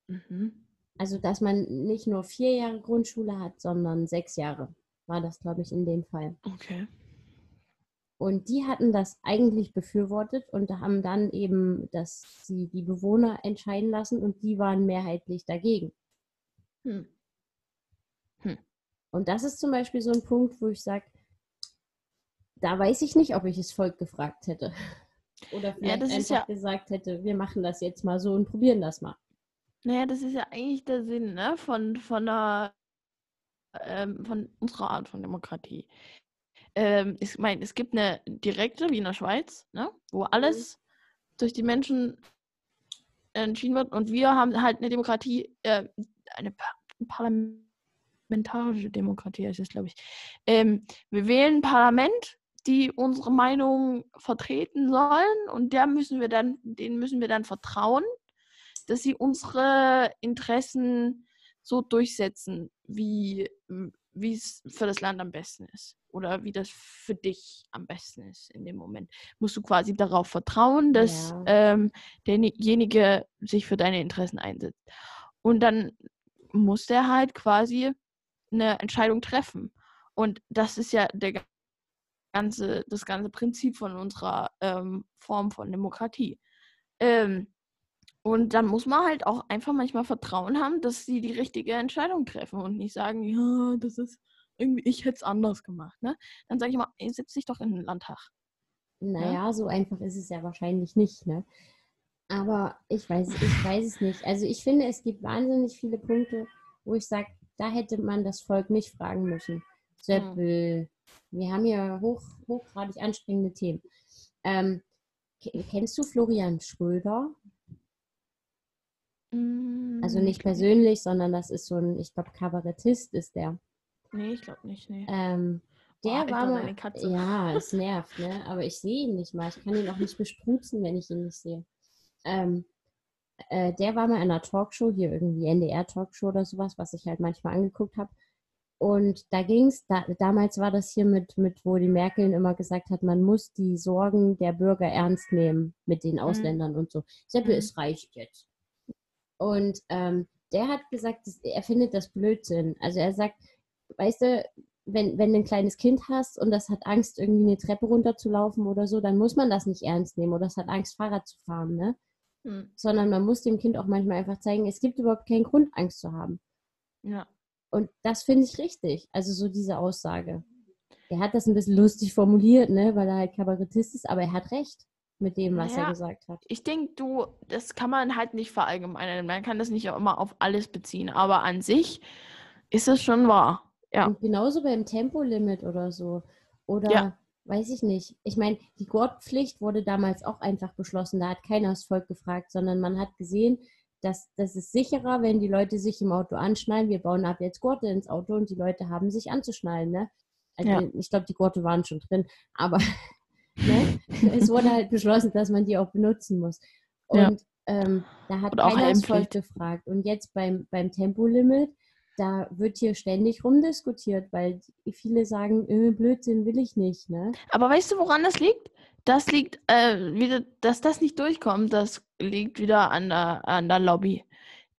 Mhm. Also, dass man nicht nur vier Jahre Grundschule hat, sondern sechs Jahre, war das, glaube ich, in dem Fall. Okay. Und die hatten das eigentlich befürwortet und haben dann eben, dass sie die Bewohner entscheiden lassen und die waren mehrheitlich dagegen. Hm. Hm. Und das ist zum Beispiel so ein Punkt, wo ich sage, da weiß ich nicht, ob ich das Volk gefragt hätte. Oder vielleicht ja, einfach ja, gesagt hätte, wir machen das jetzt mal so und probieren das mal. Naja, das ist ja eigentlich der Sinn ne? von, von, einer, ähm, von unserer Art von Demokratie ähm, ich meine, es gibt eine direkte, wie in der Schweiz, ne, wo mhm. alles mhm. durch die Menschen entschieden wird und wir haben halt eine Demokratie, äh, eine pa parlamentarische Demokratie ist es, glaube ich. Ähm, wir wählen ein Parlament, die unsere Meinung vertreten sollen und der müssen wir dann, denen müssen wir dann vertrauen, dass sie unsere Interessen so durchsetzen, wie es für das Land am besten ist oder wie das für dich am besten ist in dem Moment. Musst du quasi darauf vertrauen, dass ja. ähm, derjenige sich für deine Interessen einsetzt. Und dann muss der halt quasi eine Entscheidung treffen. Und das ist ja der ganze, das ganze Prinzip von unserer ähm, Form von Demokratie. Ähm, und dann muss man halt auch einfach manchmal Vertrauen haben, dass sie die richtige Entscheidung treffen und nicht sagen, ja, das ist irgendwie, ich hätte es anders gemacht, ne? Dann sage ich mal, ey, setz dich doch in den Landtag. Naja, ja? so einfach ist es ja wahrscheinlich nicht, ne? Aber ich weiß, ich weiß es nicht. Also ich finde, es gibt wahnsinnig viele Punkte, wo ich sage, da hätte man das Volk nicht fragen müssen. Zum hm. Wir haben hier hoch, hochgradig anstrengende Themen. Ähm, kennst du Florian Schröder? Mm, Also nicht persönlich, sondern das ist so ein, ich glaube, Kabarettist ist der. Nee, ich glaube nicht, nee. Ähm, der Boah, Alter, war mal. Ja, es nervt, ne? Aber ich sehe ihn nicht mal. Ich kann ihn auch nicht bespruzen, wenn ich ihn nicht sehe. Ähm, äh, der war mal in einer Talkshow, hier irgendwie NDR-Talkshow oder sowas, was ich halt manchmal angeguckt habe. Und da ging es, da, damals war das hier mit, mit, wo die Merkel immer gesagt hat, man muss die Sorgen der Bürger ernst nehmen mit den Ausländern und so. Seppe, Mhm. es reicht jetzt. Und ähm, der hat gesagt, dass, er findet das Blödsinn. Also er sagt, weißt du, wenn, wenn du ein kleines Kind hast und das hat Angst, irgendwie eine Treppe runterzulaufen oder so, dann muss man das nicht ernst nehmen oder es hat Angst, Fahrrad zu fahren, ne? Hm. Sondern man muss dem Kind auch manchmal einfach zeigen, es gibt überhaupt keinen Grund, Angst zu haben. Ja. Und das finde ich richtig. Also so diese Aussage. Er hat das ein bisschen lustig formuliert, ne, weil er halt Kabarettist ist, aber er hat recht mit dem, was Ja. er gesagt hat. Ich denke, du, das kann man halt nicht verallgemeinern. Man kann das nicht immer auf alles beziehen. Aber an sich ist es schon wahr. Ja. Und genauso beim Tempolimit oder so. Oder Ja. weiß ich nicht. Ich meine, die Gurtpflicht wurde damals auch einfach beschlossen. Da hat keiner das Volk gefragt, sondern man hat gesehen, dass das ist sicherer, wenn die Leute sich im Auto anschnallen. Wir bauen ab jetzt Gurte ins Auto und die Leute haben sich anzuschnallen. Ne? Also, Ja. Ich glaube, die Gurte waren schon drin, aber ne? es wurde halt beschlossen, dass man die auch benutzen muss. Ja. Und ähm, da hat Und auch keiner das Volk Helmpflicht. gefragt. Und jetzt beim, beim Tempolimit, da wird hier ständig rumdiskutiert, weil viele sagen, äh, Blödsinn will ich nicht. Ne? Aber weißt du, woran das liegt? Das liegt, äh, wieder, dass das nicht durchkommt, das liegt wieder an der, an der Lobby.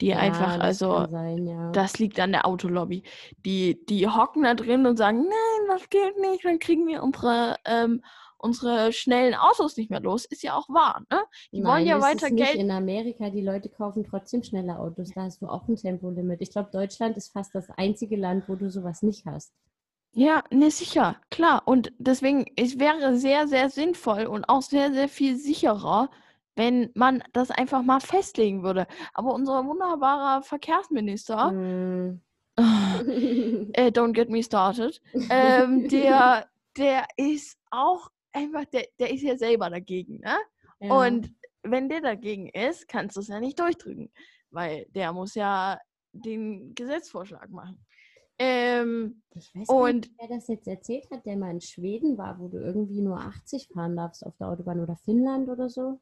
Die Ja, einfach, das also, sein, ja. das liegt an der Autolobby. Die, die hocken da drin und sagen, nein, das geht nicht, dann kriegen wir unsere, ähm, unsere schnellen Autos nicht mehr los. Ist ja auch wahr, ne? Die wollen Nein, ja das weiter ist nicht Geld. in Amerika, die Leute kaufen trotzdem schnelle Autos. Da hast du auch ein Tempolimit. Ich glaube, Deutschland ist fast das einzige Land, wo du sowas nicht hast. Ja, ne, sicher, klar. Und deswegen, es wäre sehr, sehr sinnvoll und auch sehr, sehr viel sicherer, wenn man das einfach mal festlegen würde. Aber unser wunderbarer Verkehrsminister, Hm. äh, don't get me started, ähm, der, der ist auch einfach, der, der ist ja selber dagegen, ne? Ja. Und wenn der dagegen ist, kannst du es ja nicht durchdrücken, weil der muss ja den Gesetzvorschlag machen. Ähm, Ich weiß Und- nicht, wer das jetzt erzählt hat, der mal in Schweden war, wo du irgendwie nur 80 fahren darfst auf der Autobahn oder Finnland oder so.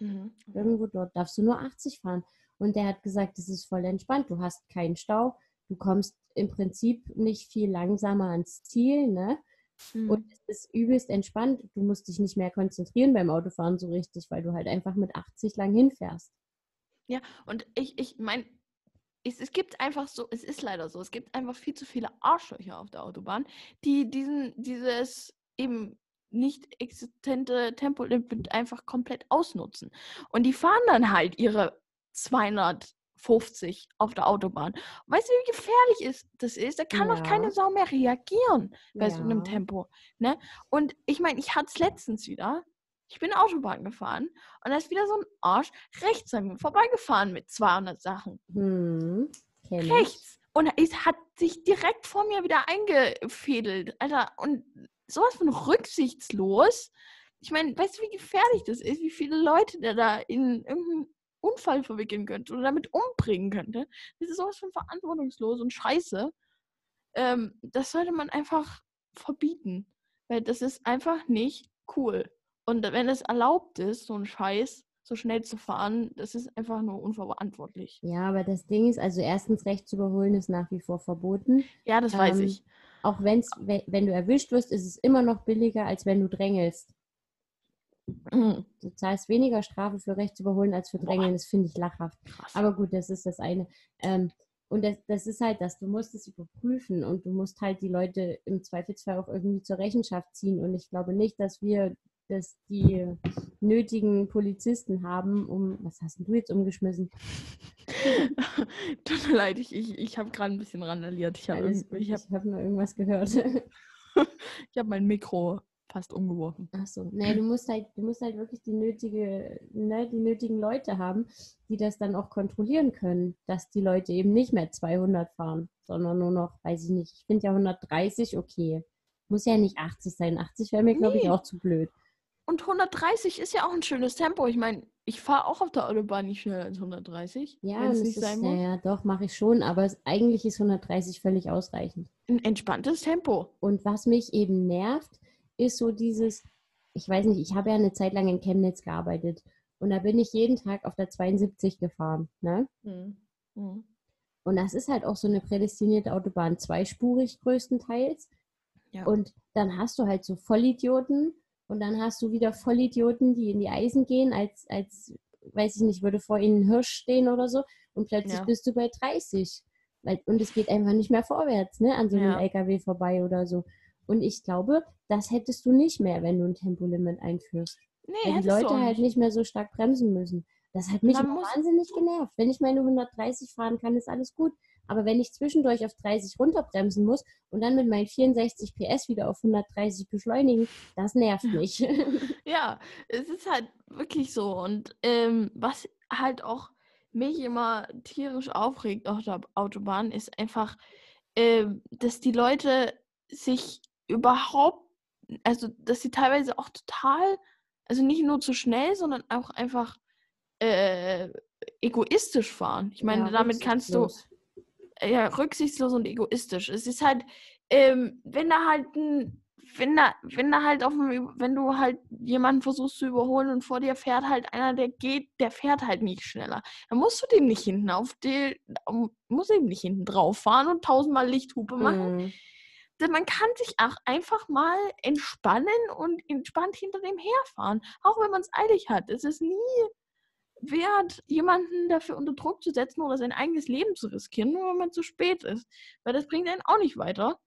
mhm. Irgendwo dort darfst du nur 80 fahren. Und der hat gesagt, es ist voll entspannt. Du hast keinen Stau. Du kommst im Prinzip nicht viel langsamer ans Ziel, ne? Mhm. Und es ist übelst entspannt. Du musst dich nicht mehr konzentrieren beim Autofahren so richtig, weil du halt einfach mit 80 lang hinfährst. Und ich, ich meine, es, es gibt einfach so, es ist leider so, es gibt einfach viel zu viele Arschlöcher auf der Autobahn, die diesen, dieses eben nicht existente Tempolimit einfach komplett ausnutzen. Und die fahren dann halt ihre 250 auf der Autobahn. Weißt du, wie gefährlich ist das ist? Da kann doch keine Ja. Sau mehr reagieren bei so einem Ja. Tempo. Ne? Und ich meine, ich hatte es letztens wieder. Ich bin Autobahn gefahren und da ist wieder so ein Arsch rechts an mir vorbeigefahren mit 200 Sachen. Hm. Rechts. Und es hat sich direkt vor mir wieder eingefädelt. Alter, und sowas von rücksichtslos. Ich meine, weißt du, wie gefährlich das ist? Wie viele Leute der da in irgendeinen Unfall verwickeln könnte oder damit umbringen könnte? Das ist sowas von verantwortungslos und scheiße. Ähm, das sollte man einfach verbieten. Weil das ist einfach nicht cool. Und wenn es erlaubt ist, so ein Scheiß so schnell zu fahren, das ist einfach nur unverantwortlich. Ja, aber das Ding ist, also erstens rechts überholen ist nach wie vor verboten. Ja, das weiß Ähm, ich. Auch wenn's, we- wenn du erwischt wirst, ist es immer noch billiger, als wenn du drängelst. Mhm. Du zahlst weniger Strafe für rechts überholen als für Boah. drängeln. Das finde ich lachhaft. Krass. Aber gut, das ist das eine. Ähm, und das, das ist halt das, du musst es überprüfen und du musst halt die Leute im Zweifelsfall auch irgendwie zur Rechenschaft ziehen. Und ich glaube nicht, dass wir dass die nötigen Polizisten haben, um. Was hast denn du jetzt umgeschmissen? Tut mir leid, ich, ich, ich habe gerade ein bisschen randaliert. Ich habe ich hab, habe nur irgendwas gehört. ich hab mein Mikro fast umgeworfen. Ach so, nee, du musst halt, du musst halt wirklich die nötige, ne, die nötigen Leute haben, die das dann auch kontrollieren können, dass die Leute eben nicht mehr 200 fahren, sondern nur noch, weiß ich nicht, ich finde ja 130 okay. muss ja nicht 80 sein. 80 wäre mir, glaube ich, Nee. auch zu blöd. Und 130 ist ja auch ein schönes Tempo. Ich meine, ich fahre auch auf der Autobahn nicht schneller als 130. Ja, es nicht ist, sein ja, muss. ja, doch, mache ich schon, aber es, eigentlich ist 130 völlig ausreichend. Ein entspanntes Tempo. Und was mich eben nervt, ist so dieses, ich weiß nicht, ich habe ja eine Zeit lang in Chemnitz gearbeitet und da bin ich jeden Tag auf der 72 gefahren. Ne? Mhm. Mhm. Und das ist halt auch so eine prädestinierte Autobahn, zweispurig größtenteils. Ja. Und dann hast du halt so Vollidioten und dann hast du wieder Vollidioten, die in die Eisen gehen, als, als weiß ich nicht, würde vor ihnen ein Hirsch stehen oder so und plötzlich Ja. bist du bei 30. Weil, und es geht einfach nicht mehr vorwärts, ne, an so einem Ja. LKW vorbei oder so. Und ich glaube, das hättest du nicht mehr, wenn du ein Tempolimit einführst. Nee, Weil die Leute halt nicht. mehr so stark bremsen müssen. Das hat mich wahnsinnig genervt. Wenn ich meine 130 fahren kann, ist alles gut. Aber wenn ich zwischendurch auf 30 runterbremsen muss und dann mit meinen 64 PS wieder auf 130 beschleunigen, das nervt mich. Ja, es ist halt wirklich so. Und ähm, was halt auch mich immer tierisch aufregt auf der Autobahn, ist einfach, ähm, dass die Leute sich überhaupt, also dass sie teilweise auch total, also nicht nur zu schnell, sondern auch einfach äh, egoistisch fahren. Ich meine, Ja, damit kannst du rücksichtslos. Ja, rücksichtslos und egoistisch. Es ist halt, ähm, wenn da halt ein, wenn da, wenn da halt auf dem, wenn du halt jemanden versuchst zu überholen und vor dir fährt halt einer, der geht, der fährt halt nicht schneller. Dann musst du dem nicht hinten auf die, muss eben nicht hinten drauf fahren und tausendmal Lichthupe machen. Mhm. Denn man kann sich auch einfach mal entspannen und entspannt hinter dem herfahren. Auch wenn man es eilig hat. Es ist nie wert, jemanden dafür unter Druck zu setzen oder sein eigenes Leben zu riskieren, nur wenn man zu spät ist. Weil das bringt einen auch nicht weiter.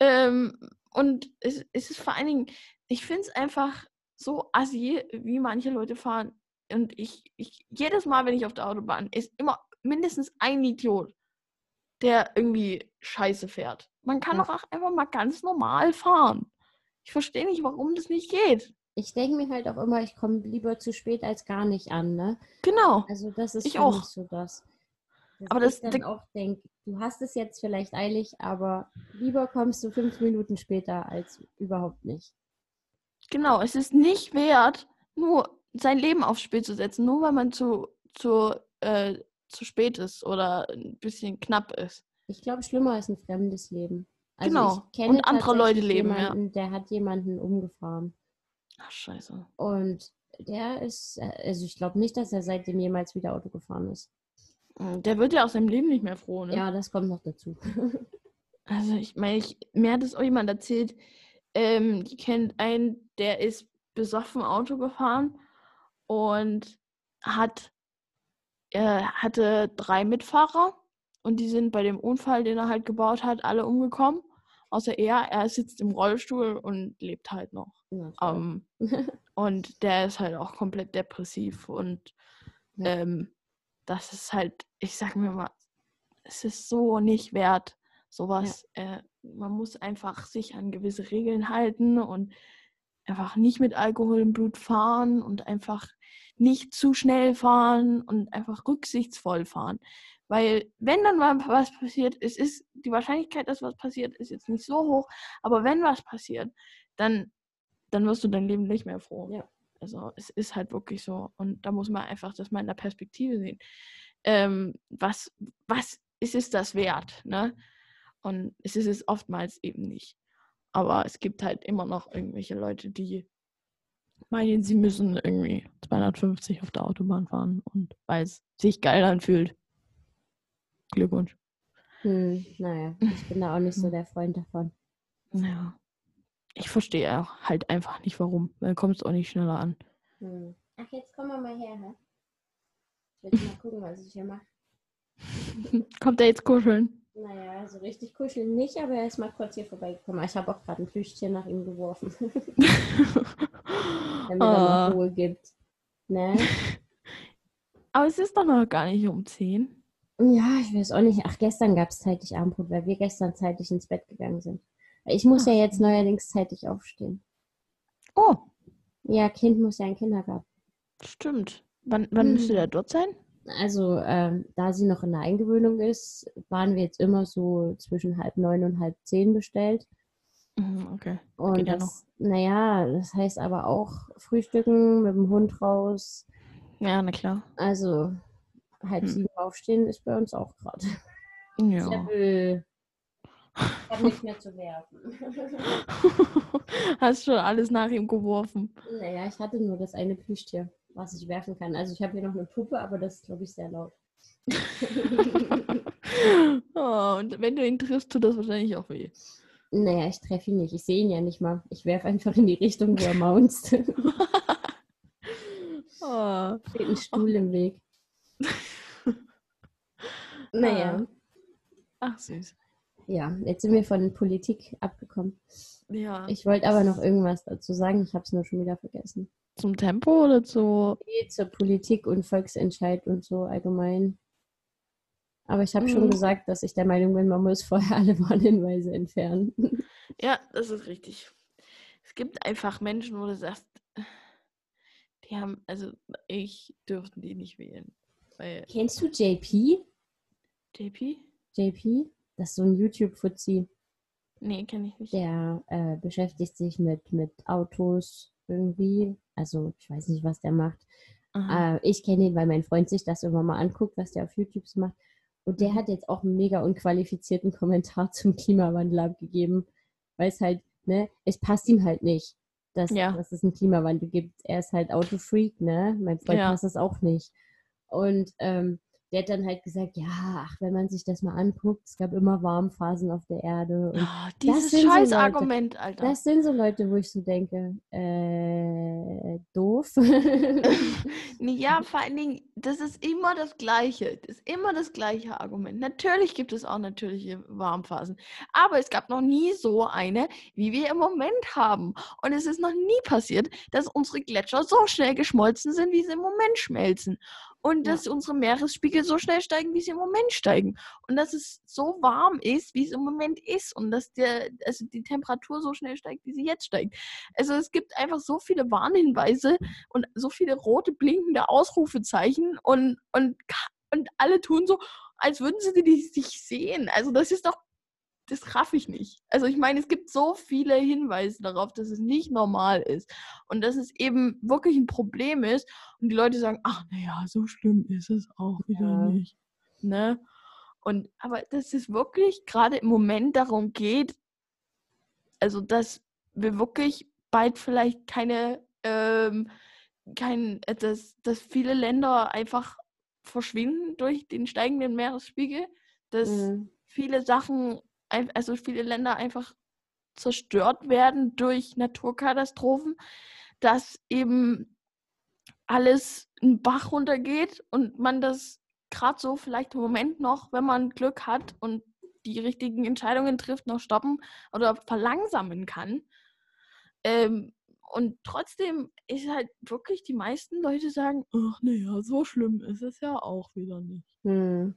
Ähm, und es, es ist vor allen Dingen, ich finde es einfach so assi, wie manche Leute fahren. Und ich, ich, jedes Mal, wenn ich auf der Autobahn, ist immer mindestens ein Idiot, der irgendwie scheiße fährt. Man kann Ja. doch auch einfach mal ganz normal fahren. Ich verstehe nicht, warum das nicht geht. Ich denke mir halt auch immer, ich komme lieber zu spät als gar nicht an, ne? Genau. Also das ist Ich auch. so das. Dass Aber das- ich dann auch denke, du hast es jetzt vielleicht eilig, aber lieber kommst du fünf Minuten später als überhaupt nicht. Genau, es ist nicht wert, nur sein Leben aufs Spiel zu setzen, nur weil man zu, zu, äh, zu spät ist oder ein bisschen knapp ist. Ich glaube, schlimmer ist ein fremdes Leben. Also Genau. Und andere Leute leben, ja. jemanden, der hat jemanden umgefahren. Ach, scheiße. Und der ist, äh, also ich glaube nicht, dass er seitdem jemals wieder Auto gefahren ist. Mm, Der wird ja aus seinem Leben nicht mehr froh, ne? Ja, das kommt noch dazu. Also ich meine, ich, mir hat es auch jemand erzählt, ähm, die kennt einen, der ist besoffen Auto gefahren und hat, er hatte drei Mitfahrer und die sind bei dem Unfall, den er halt gebaut hat, alle umgekommen. Außer er, er sitzt im Rollstuhl und lebt halt noch. Na, toll. Ähm, und der ist halt auch komplett depressiv und Ja. ähm, das ist halt, ich sag mir mal, es ist so nicht wert, sowas. Äh, man muss einfach sich an gewisse Regeln halten und einfach nicht mit Alkohol im Blut fahren und einfach nicht zu schnell fahren und einfach rücksichtsvoll fahren. Weil wenn dann mal was passiert, es ist die Wahrscheinlichkeit, dass was passiert, ist jetzt nicht so hoch, aber wenn was passiert, dann, dann wirst du dein Leben nicht mehr froh. Ja. Also es ist halt wirklich so. Und da muss man einfach das mal in der Perspektive sehen. Ähm, was, was ist es das wert? Ne? Und es ist es oftmals eben nicht. Aber es gibt halt immer noch irgendwelche Leute, die meinen, sie müssen irgendwie 250 auf der Autobahn fahren und weil es sich geil anfühlt. Glückwunsch. Hm, naja, ich bin da auch nicht so der Freund davon. Ja. Ich verstehe auch halt einfach nicht warum. Dann kommt es auch nicht schneller an. Hm. Ach, jetzt kommen wir mal her, hä? Ich will mal gucken, was ich hier mache. Kommt er jetzt kuscheln? Naja, so richtig kuscheln nicht, aber er ist mal kurz hier vorbeigekommen. Ich habe auch gerade ein Plüschtier nach ihm geworfen, damit er Ah. mal Ruhe gibt. Ne? Aber es ist doch noch gar nicht um 10. Ja, ich weiß auch nicht. Ach, gestern gab es zeitig Abendbrot, weil wir gestern zeitig ins Bett gegangen sind. Ich muss ja Ach jetzt so. neuerdings zeitig aufstehen. Oh, Ja, Kind muss ja in den Kindergarten. stimmt. Wann, wann Hm. müsste der dort sein? Also, ähm, da sie noch in der Eingewöhnung ist, waren wir jetzt immer so zwischen halb neun und halb zehn bestellt. Mhm, okay. Und Geht ja das, naja, das heißt aber auch Frühstücken mit dem Hund raus. Ja, na klar. Also halb Hm. sieben aufstehen ist bei uns auch gerade. Ja. Seppel. Ich habe nichts mehr zu werfen. Hast schon alles nach ihm geworfen. naja, ich hatte nur das eine Plüschtier, was ich werfen kann. Also ich habe hier noch eine Puppe, aber das ist, glaube ich, sehr laut. oh, und wenn du ihn triffst, tut das wahrscheinlich auch weh. Naja, ich treffe ihn nicht. Ich sehe ihn ja nicht mal. Ich werfe einfach in die Richtung, wo er maunzt. Oh. Steht ein Stuhl im Weg. Naja, Ach, süß. ja, jetzt sind wir von Politik abgekommen. Ja. Ich wollte aber noch irgendwas dazu sagen. Ich habe es nur schon wieder vergessen. Zum Tempo oder zu. Nee, Zur Politik und Volksentscheid und so allgemein. Aber ich habe schon Mhm. gesagt, dass ich der Meinung bin, man muss vorher alle Warnhinweise entfernen. Ja, das ist richtig. Es gibt einfach Menschen, wo du sagst, die haben, also ich dürften die nicht wählen. Kennst du JP? JP? JP? Das ist so ein YouTube-Fuzzi. Nee, kenne ich nicht. Der äh, beschäftigt sich mit, mit Autos irgendwie. Also ich weiß nicht, was der macht. Äh, ich kenne ihn, weil mein Freund sich das immer mal anguckt, was der auf YouTube macht. Und der Mhm. hat jetzt auch einen mega unqualifizierten Kommentar zum Klimawandel abgegeben, weil es halt, ne, es passt ihm halt nicht, dass, Ja. dass es einen Klimawandel gibt. Er ist halt Autofreak, ne? Mein Freund Ja. passt das auch nicht. Und ähm, der hat dann halt gesagt, ja, ach, wenn man sich das mal anguckt, es gab immer Warmphasen auf der Erde. Ah, dieses sind so Alter. das sind so Leute, wo ich so denke, äh, doof. Ja, vor allen Dingen, das ist immer das Gleiche. Das ist immer das gleiche Argument. Natürlich gibt es auch natürliche Warmphasen. Aber es gab noch nie so eine, wie wir im Moment haben. Und es ist noch nie passiert, dass unsere Gletscher so schnell geschmolzen sind, wie sie im Moment schmelzen. Und Ja. dass unsere Meeresspiegel so schnell steigen, wie sie im Moment steigen. Und dass es so warm ist, wie es im Moment ist. Und dass der, also die Temperatur so schnell steigt, wie sie jetzt steigt. Also es gibt einfach so viele Warnhinweise und so viele rote blinkende Ausrufezeichen und, und, und alle tun so, als würden sie nicht sehen. Also das ist doch, das raff ich nicht. Also ich meine, es gibt so viele Hinweise darauf, dass es nicht normal ist und dass es eben wirklich ein Problem ist und die Leute sagen, ach naja, so schlimm ist es auch wieder Ja. nicht. Ne? Und aber dass es wirklich gerade im Moment darum geht, also dass wir wirklich bald vielleicht keine, ähm, kein, äh, dass, dass viele Länder einfach verschwinden durch den steigenden Meeresspiegel, dass Mhm. viele Sachen, ein- also viele Länder einfach zerstört werden durch Naturkatastrophen, dass eben alles einen Bach runtergeht und man das gerade so vielleicht im Moment noch, wenn man Glück hat und die richtigen Entscheidungen trifft, noch stoppen oder verlangsamen kann. Ähm, und trotzdem ist halt wirklich, die meisten Leute sagen, ach naja, so schlimm ist es ja auch wieder nicht. Hm.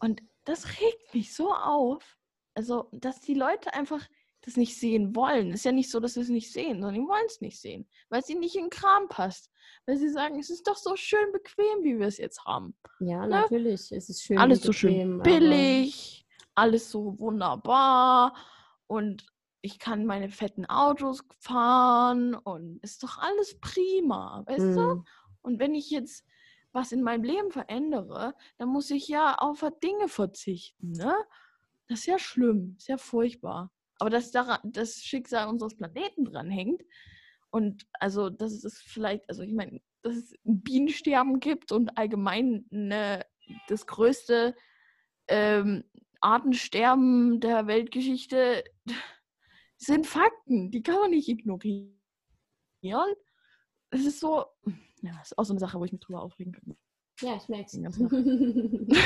Und das regt mich so auf. Also, dass die Leute einfach das nicht sehen wollen. Ist ja nicht so, dass sie es nicht sehen, sondern die wollen es nicht sehen, weil es ihnen nicht in den Kram passt. Weil sie sagen, es ist doch so schön bequem, wie wir es jetzt haben. Ja, Ne? natürlich. Es ist schön. alles und so schön bequem, billig, alles so wunderbar und ich kann meine fetten Autos fahren und ist doch alles prima, weißt du? Hm. Und wenn ich jetzt was in meinem Leben verändere, dann muss ich ja auf Dinge verzichten, ne? Das ist ja schlimm, ist ja furchtbar. Aber dass daran das Schicksal unseres Planeten dranhängt und also, dass es vielleicht, also ich meine, dass es ein Bienensterben gibt und allgemein ne, das größte ähm, Artensterben der Weltgeschichte sind Fakten, die kann man nicht ignorieren. Es ist so, ja, das ist auch so eine Sache, wo ich mich drüber aufregen kann. Ja, ich merke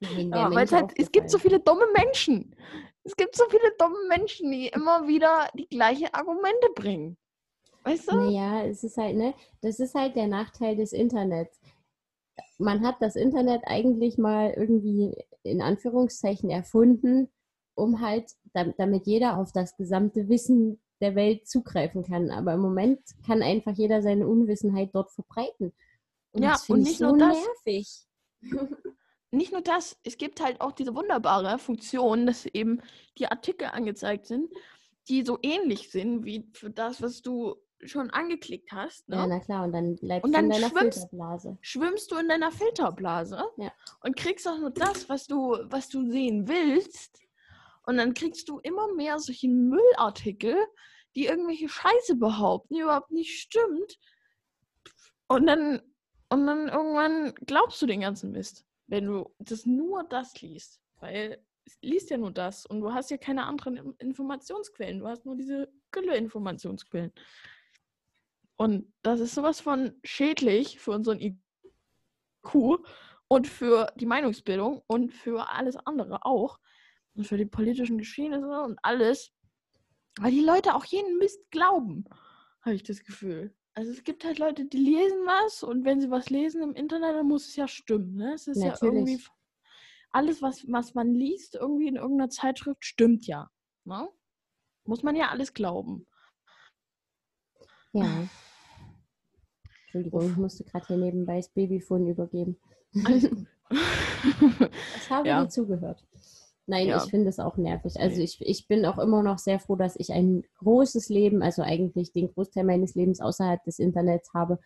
Ja, weil es halt, es gibt so viele dumme Menschen. Es gibt so viele dumme Menschen, die immer wieder die gleichen Argumente bringen. Weißt du? Naja, es ist halt, ne, das ist halt der Nachteil des Internets. Man hat das Internet eigentlich mal irgendwie in Anführungszeichen erfunden, um halt, dam- damit jeder auf das gesamte Wissen der Welt zugreifen kann. Aber im Moment kann einfach jeder seine Unwissenheit dort verbreiten. Und Ja, und ich nicht so nur das. nervig. nicht nur das, es gibt halt auch diese wunderbare Funktion, dass eben die Artikel angezeigt sind, die so ähnlich sind wie für das, was du schon angeklickt hast. Ne? Ja, na klar, und dann bleibst Und du in dann deiner schwimmst- Filterblase. schwimmst du in deiner Filterblase Ja. und kriegst auch nur das, was du, was du sehen willst. Und dann kriegst du immer mehr solche Müllartikel, die irgendwelche Scheiße behaupten, die überhaupt nicht stimmt. Und dann, und dann irgendwann glaubst du den ganzen Mist, wenn du das nur das liest. Weil es liest ja nur das und du hast ja keine anderen Informationsquellen. Du hast nur diese Gülle-Informationsquellen. Und das ist sowas von schädlich für unseren IQ und für die Meinungsbildung und für alles andere auch. Und für die politischen Geschehnisse und alles. Weil die Leute auch jeden Mist glauben, habe ich das Gefühl. Also es gibt halt Leute, die lesen was und wenn sie was lesen im Internet, dann muss es ja stimmen. Ne? Es ist ja Natürlich. irgendwie alles, was, was man liest, irgendwie in irgendeiner Zeitschrift, stimmt ja. Ne? Muss man ja alles glauben. Ja. Entschuldigung, ich musste gerade hier nebenbei das Babyphone übergeben. Alles gut. Ich habe Ja. dir zugehört. Nein, Ja. ich finde es auch nervig. Also Nee. ich, ich bin auch immer noch sehr froh, dass ich ein großes Leben, also eigentlich den Großteil meines Lebens außerhalb des Internets habe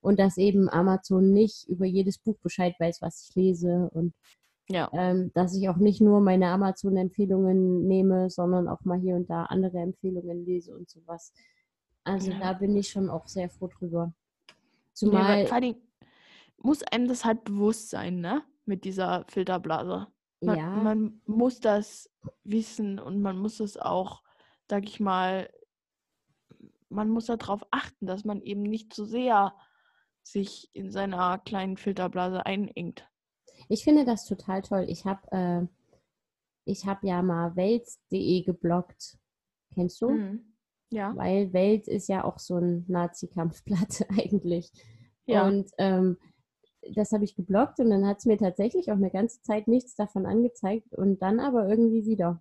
und dass eben Amazon nicht über jedes Buch Bescheid weiß, was ich lese und ja. ähm, dass ich auch nicht nur meine Amazon-Empfehlungen nehme, sondern auch mal hier und da andere Empfehlungen lese und sowas. Also Ja. da bin ich schon auch sehr froh drüber. Nee, Zumal, weil, vor Dingen muss einem das halt bewusst sein, ne? Mit dieser Filterblase. Man, ja, man muss das wissen und man muss es auch, sag ich mal, man muss darauf achten, dass man eben nicht zu sehr sich in seiner kleinen Filterblase einengt. ich finde das total toll. Ich habe äh, ich hab ja mal welt.de geblockt. Kennst du? Mhm. Ja. Weil Welt ist ja auch so ein Nazi-Kampfblatt eigentlich. Ja. Und ähm, das habe ich geblockt und dann hat es mir tatsächlich auch eine ganze Zeit nichts davon angezeigt und dann aber irgendwie wieder.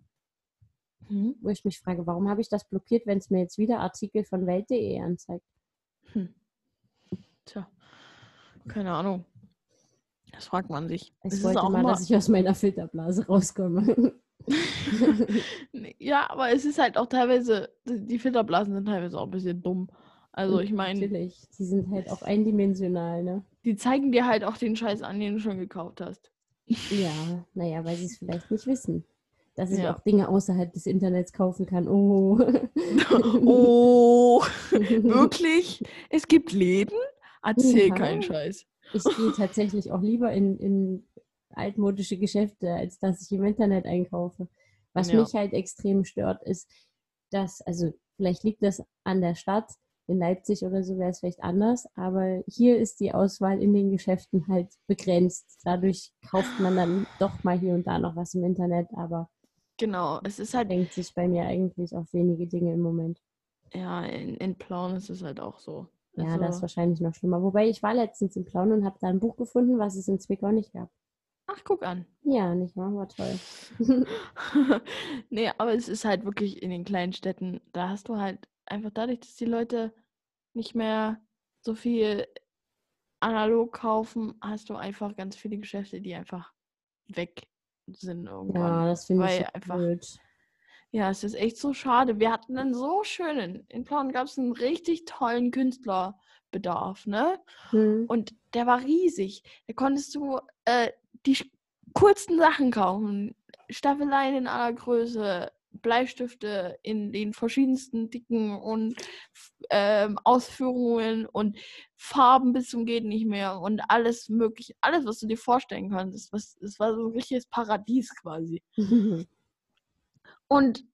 Mhm. Wo ich mich frage, warum habe ich das blockiert, wenn es mir jetzt wieder Artikel von Welt.de anzeigt? Hm. Tja, keine Ahnung. Das fragt man sich. Ich Es ist wollte auch mal, immer- dass ich aus meiner Filterblase rauskomme. Ja, aber es ist halt auch teilweise, die Filterblasen sind teilweise auch ein bisschen dumm. Also ich meine, Natürlich, die sind halt auch eindimensional, ne? Die zeigen dir halt auch den Scheiß an, den du schon gekauft hast. Ja, naja, weil sie es vielleicht nicht wissen. Dass ich Ja. auch Dinge außerhalb des Internets kaufen kann. Oh. oh, wirklich? Es gibt Läden? Erzähl Ja. keinen Scheiß. Ich gehe tatsächlich auch lieber in, in altmodische Geschäfte, als dass ich im Internet einkaufe. Was Ja. mich halt extrem stört, ist, dass, also vielleicht liegt das an der Stadt, in Leipzig oder so wäre es vielleicht anders, aber hier ist die Auswahl in den Geschäften halt begrenzt. Dadurch kauft man dann doch mal hier und da noch was im Internet, aber Genau, es ist halt, denkt sich bei mir eigentlich auf wenige Dinge im Moment. ja, in, in Plauen ist es halt auch so. Ja, Also- das ist wahrscheinlich noch schlimmer. Wobei ich war letztens in Plauen und habe da ein Buch gefunden, was es in Zwickau nicht gab. Ach, guck an. Ja, nicht wahr? War toll. nee, aber es ist halt wirklich in den kleinen Städten, da hast du halt einfach dadurch, dass die Leute nicht mehr so viel analog kaufen, hast du einfach ganz viele Geschäfte, die einfach weg sind irgendwann. Ja, das finde ich so einfach- blöd. Ja, es ist echt so schade. Wir hatten einen so schönen, in Plauen gab es einen richtig tollen Künstlerbedarf, ne? Hm. Und der war riesig. Da konntest du äh, die coolsten Sachen kaufen. Staffeleien in aller Größe, Bleistifte in den verschiedensten Dicken und ähm, Ausführungen und Farben bis zum geht nicht mehr und alles mögliche, alles, was du dir vorstellen kannst. Was, es war so ein richtiges Paradies quasi. Und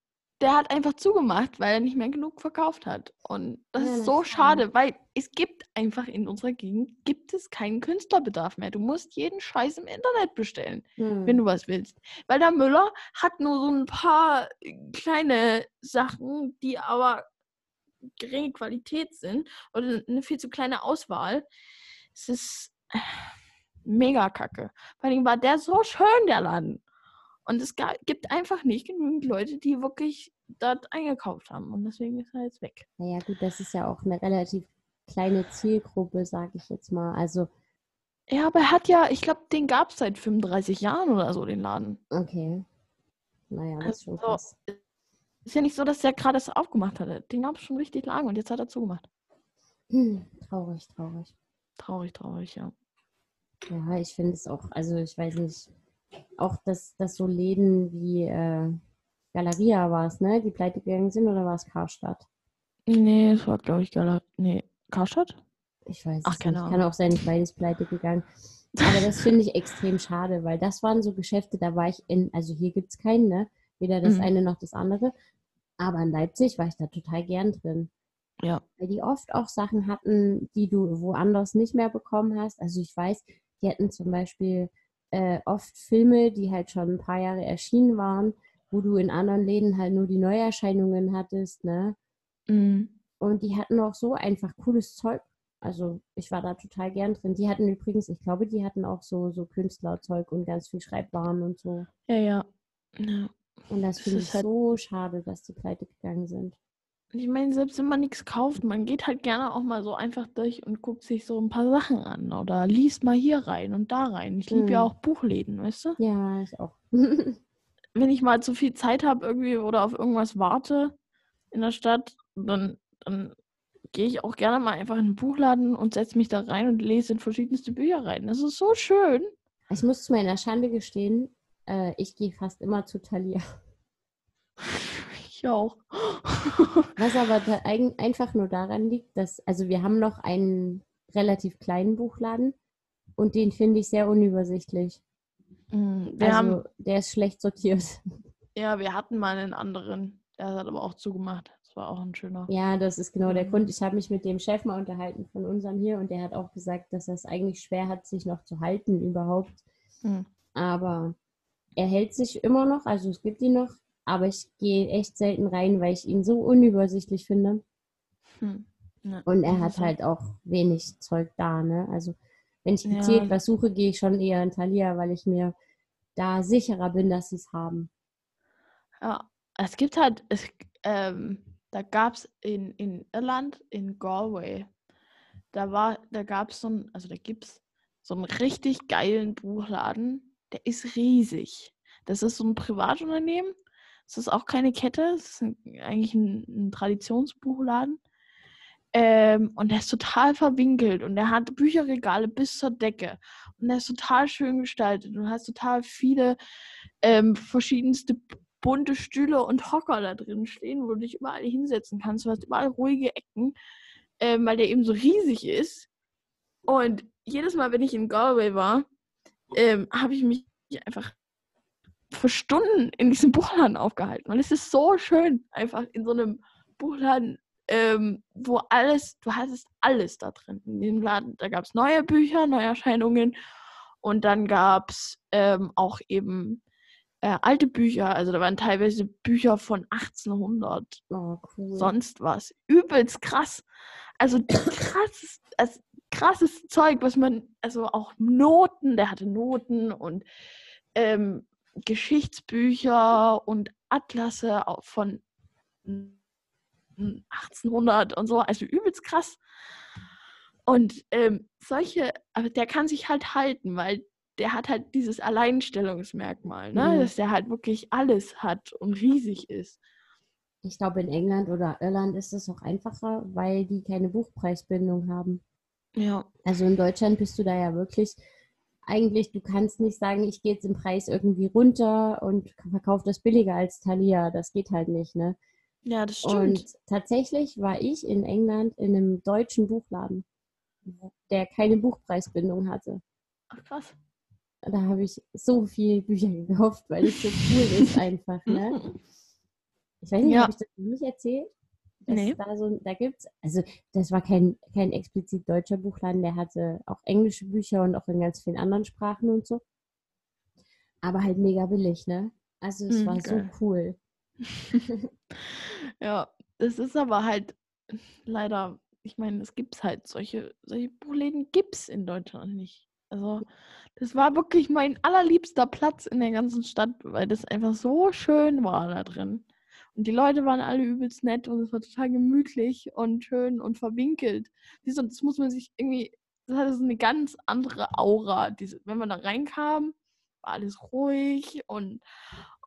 der hat einfach zugemacht, weil er nicht mehr genug verkauft hat. Und das Ja, ist so schade, weil es gibt einfach in unserer Gegend gibt es keinen Künstlerbedarf mehr. Du musst jeden Scheiß im Internet bestellen, Hm. wenn du was willst. Weil der Müller hat nur so ein paar kleine Sachen, die aber geringe Qualität sind oder eine viel zu kleine Auswahl. Es ist mega kacke. Vor allem war der so schön, der Laden. Und es ga- gibt einfach nicht genügend Leute, die wirklich dort eingekauft haben. Und deswegen ist er jetzt weg. Naja, gut, das ist ja auch eine relativ kleine Zielgruppe, sage ich jetzt mal. Also Ja, aber er hat ja, ich glaube, den gab es seit 35 Jahren oder so, den Laden. Okay. Naja, das ist schon Also, krass. Ist ja nicht so, dass der gerade das aufgemacht hatte. Den gab es schon richtig lange und jetzt hat er zugemacht. Hm, traurig, traurig. Traurig, traurig, ja. Ja, ich finde es auch, also ich weiß nicht, auch dass, dass so Läden wie äh, Galeria war es, ne? Die pleite gegangen sind oder war es Karstadt? Nee, es war, glaube ich, Gala. Nee, Karstadt? Ich weiß Ach. Ahnung. Kann auch sein, beides pleite gegangen. Aber das finde ich extrem schade, weil das waren so Geschäfte, da war ich in, also hier gibt es keinen, ne? Weder das Mhm. eine noch das andere. Aber in Leipzig war ich da total gern drin. Ja. Weil die oft auch Sachen hatten, die du woanders nicht mehr bekommen hast. Also ich weiß, die hatten zum Beispiel äh, oft Filme, die halt schon ein paar Jahre erschienen waren, wo du in anderen Läden halt nur die Neuerscheinungen hattest, ne? Mhm. Und die hatten auch so einfach cooles Zeug. Also ich war da total gern drin. Die hatten übrigens, ich glaube, die hatten auch so, so Künstlerzeug und ganz viel Schreibwaren und so. Ja, ja. ja. Und das Das finde ich halt- so schade, dass die pleite gegangen sind. Ich meine, selbst wenn man nichts kauft, man geht halt gerne auch mal so einfach durch und guckt sich so ein paar Sachen an oder liest mal hier rein und da rein. Ich liebe ja Mhm. auch Buchläden, weißt du? Ja, ich auch. Wenn ich mal zu viel Zeit habe irgendwie oder auf irgendwas warte in der Stadt, dann, dann gehe ich auch gerne mal einfach in den Buchladen und setze mich da rein und lese in verschiedenste Bücher rein. Das ist so schön. Ich muss zu meiner Schande gestehen, äh, ich gehe fast immer zu Thalia. Ich auch. Was aber eigen- einfach nur daran liegt, dass, also wir haben noch einen relativ kleinen Buchladen und den finde ich sehr unübersichtlich. Wir also haben, der ist schlecht sortiert. ja, wir hatten mal einen anderen. Der hat aber auch zugemacht. Das war auch ein schöner. Ja, das ist genau der Mhm. Grund. Ich habe mich mit dem Chef mal unterhalten von unserem hier und der hat auch gesagt, dass er es eigentlich schwer hat, sich noch zu halten überhaupt. Hm. Aber er hält sich immer noch, also es gibt ihn noch, aber ich gehe echt selten rein, weil ich ihn so unübersichtlich finde. Hm. Ja, Und er hat halt auch wenig Zeug da, ne? Also wenn ich Ja. gezielt was suche, gehe ich schon eher in Thalia, weil ich mir da sicherer bin, dass sie es haben. Ja, es gibt halt, es, ähm, da gab es in, in Irland, in Galway, da war, da gab es so ein, also da gibt es so einen richtig geilen Buchladen, der ist riesig. Das ist so ein Privatunternehmen, es ist auch keine Kette, es ist eigentlich ein, ein Traditionsbuchladen. Ähm, und der ist total verwinkelt und der hat Bücherregale bis zur Decke. Und der ist total schön gestaltet. Du hast total viele ähm, verschiedenste bunte Stühle und Hocker da drin stehen, wo du dich überall hinsetzen kannst. Du hast überall ruhige Ecken, ähm, weil der eben so riesig ist. Und jedes Mal, wenn ich in Galway war, ähm, habe ich mich einfach für Stunden in diesem Buchladen aufgehalten. Und es ist so schön, einfach in so einem Buchladen, ähm, wo alles, du hattest alles da drin. In diesem Laden, da gab es neue Bücher, Neuerscheinungen und dann gab es ähm, auch eben äh, alte Bücher. Also da waren teilweise Bücher von 1800 Oh, cool. sonst was. Übelst krass. Also krasses, also krasses Zeug, was man, also auch Noten, der hatte Noten und ähm, Geschichtsbücher und Atlasse von mm, 1800 und so, also übelst krass. Und ähm, solche, aber der kann sich halt halten, weil der hat halt dieses Alleinstellungsmerkmal, ne? Mhm. dass der halt wirklich alles hat und riesig ist. Ich glaube, in England oder Irland ist es auch einfacher, weil die keine Buchpreisbindung haben. Ja. Also in Deutschland bist du da ja wirklich, eigentlich, du kannst nicht sagen, ich gehe jetzt im Preis irgendwie runter und verkaufe das billiger als Thalia. Das geht halt nicht, ne? Ja, das stimmt. Und tatsächlich war ich in England in einem deutschen Buchladen, der keine Buchpreisbindung hatte. Ach krass. Da habe ich so viel Bücher gekauft, weil es so cool ist einfach, ne? Ich weiß nicht, Ja. habe ich das noch nicht erzählt? Nee. es Da, so, da gibt's, also das war kein, kein explizit deutscher Buchladen, der hatte auch englische Bücher und auch in ganz vielen anderen Sprachen und so. Aber halt mega billig, ne? Also es Mm, war geil. so cool. Ja, das ist aber halt leider, ich meine, es gibt halt solche, solche Buchläden gibt es in Deutschland nicht. Also, das war wirklich mein allerliebster Platz in der ganzen Stadt, weil das einfach so schön war da drin. Und die Leute waren alle übelst nett und es war total gemütlich und schön und verwinkelt. Siehst du, das muss man sich irgendwie das hatte so eine ganz andere Aura. Diese, wenn man da reinkam, war alles ruhig und,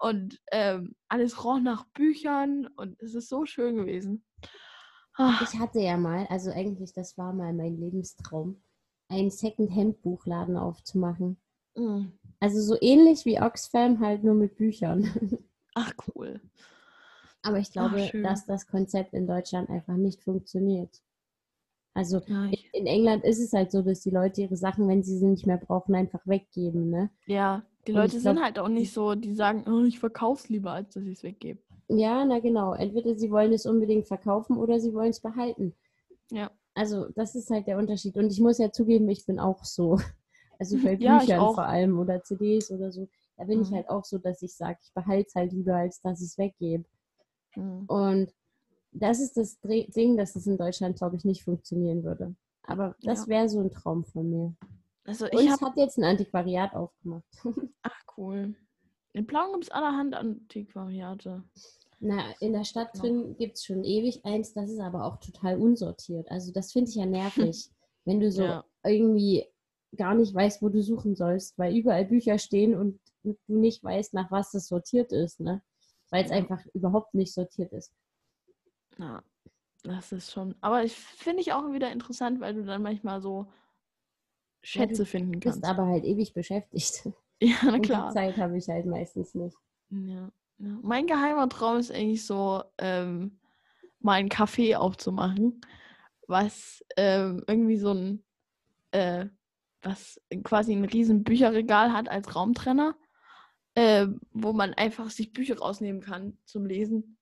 und ähm, alles roch nach Büchern und es ist so schön gewesen. Ah, Ich hatte ja mal, also eigentlich, das war mal mein Lebenstraum, einen Second-Hand-Buchladen aufzumachen. mm. Also so ähnlich wie Oxfam, halt nur mit Büchern. Ach, cool. Aber ich glaube, schön. dass das Konzept in Deutschland einfach nicht funktioniert. Also Ja, in, ich, in England ist es halt so, dass die Leute ihre Sachen, wenn sie sie nicht mehr brauchen, einfach weggeben, ne? ja die Und ich Leute sind glaub- halt auch nicht so, die sagen, oh, ich verkauf's lieber, als dass ich es weggebe. Ja, na genau. Entweder sie wollen es unbedingt verkaufen oder sie wollen es behalten. Ja. Also das ist halt der Unterschied. Und ich muss ja zugeben, ich bin auch so. Also bei Ja, ich Büchern auch. vor allem oder CDs oder so. Da bin ich Mhm. halt auch so, dass ich sage, ich behalte es halt lieber, als dass ich es weggebe. Mm. Und das ist das Ding, dass es in Deutschland, glaube ich, nicht funktionieren würde. Aber das Ja. wäre so ein Traum von mir. Also ich habe, jetzt ein Antiquariat aufgemacht. ach cool. In Plauen gibt es allerhand Antiquariate. Na, in der Stadt Ja. drin gibt es schon ewig eins, das ist aber auch total unsortiert. Also das finde ich ja nervig, wenn du so Ja. irgendwie gar nicht weißt, wo du suchen sollst, weil überall Bücher stehen und du nicht weißt, nach was das sortiert ist, ne? Weil es Ja. einfach überhaupt nicht sortiert ist. Ja, das ist schon. Aber ich finde ich auch wieder interessant, weil du dann manchmal so Schätze finden Du kannst. bist aber halt ewig beschäftigt. Ja, na Und die klar. Zeit habe ich halt meistens nicht. Ja, ja. Mein geheimer Traum ist eigentlich so, ähm, mal ein Café aufzumachen, was ähm, irgendwie so ein, äh, was quasi ein riesen Bücherregal hat als Raumtrenner, äh, wo man einfach sich Bücher rausnehmen kann zum Lesen,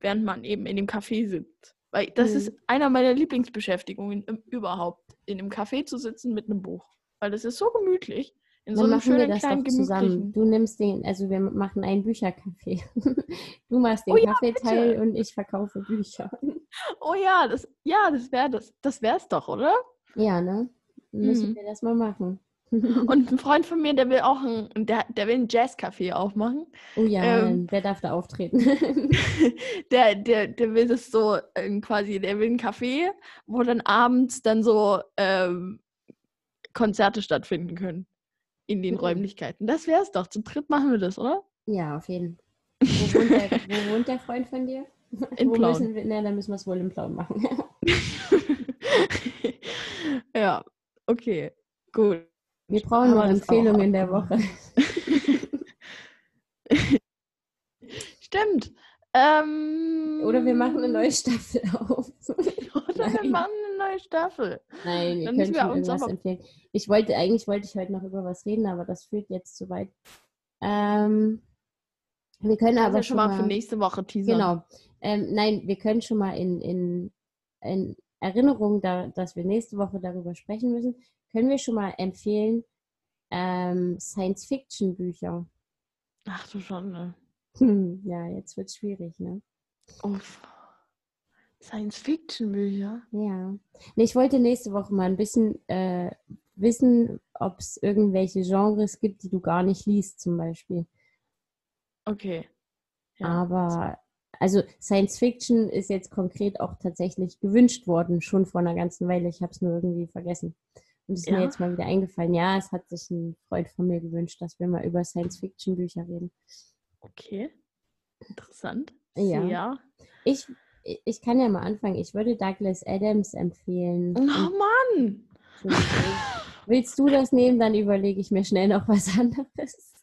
während man eben in dem Café sitzt. Weil das Mhm. ist einer meiner Lieblingsbeschäftigungen im, überhaupt, in einem Café zu sitzen mit einem Buch. Weil das ist so gemütlich. In so Dann einem machen wir schönen das kleinen doch zusammen. Du nimmst den, also wir machen einen Büchercafé. Du machst den Oh ja, Kaffeeteil bitte. und ich verkaufe Bücher. Oh ja, das, ja, das wäre das. Das wär's doch, oder? Ja, ne? Müssen Mhm. wir das mal machen. Und ein Freund von mir, der will auch ein, der, der will ein Jazzcafé aufmachen. Oh ja, Ähm. der darf da auftreten. der, der, der will das so ähm, quasi, der will ein Café, wo dann abends dann so ähm, Konzerte stattfinden können. In den Mhm. Räumlichkeiten. Das wär's doch. Zu dritt machen wir das, oder? ja, auf jeden Fall. Wo wohnt der, wo wohnt der Freund von dir? In wo Plauen. müssen wir, na, dann müssen wir es wohl in Plauen machen. ja, okay. Gut. Wir brauchen noch wir auch Empfehlungen der Woche. Stimmt. Ähm, Oder wir machen eine neue Staffel auf. Oder wir Nein. machen eine neue Staffel. Nein, wir Dann können wir uns irgendwas empfehlen. Ich wollte, eigentlich wollte ich heute noch über was reden, aber das führt jetzt zu weit. Ähm, wir können Aber ja schon schon mal mal, für nächste Woche teasern. genau. Ähm, nein, wir können schon mal in, in, in Erinnerung, da, dass wir nächste Woche darüber sprechen müssen, können wir schon mal empfehlen ähm, Science-Fiction-Bücher. Ach du schon, ne? Hm, ja, jetzt wird es schwierig, ne? Uff. Science-Fiction-Bücher. Ja. Nee, ich wollte nächste Woche mal ein bisschen äh, wissen, ob es irgendwelche Genres gibt, die du gar nicht liest, zum Beispiel. Okay. Ja. Aber, also Science Fiction ist jetzt konkret auch tatsächlich gewünscht worden, schon vor einer ganzen Weile. Ich habe es nur irgendwie vergessen. Und es ist mir Ja? jetzt mal wieder eingefallen. Ja, es hat sich ein Freund von mir gewünscht, dass wir mal über Science Fiction Bücher reden. Okay. Interessant. Ja. Sehr. Ich, ich kann ja mal anfangen. Ich würde Douglas Adams empfehlen. Oh Mann! Willst du das nehmen, dann überlege ich mir schnell noch was anderes.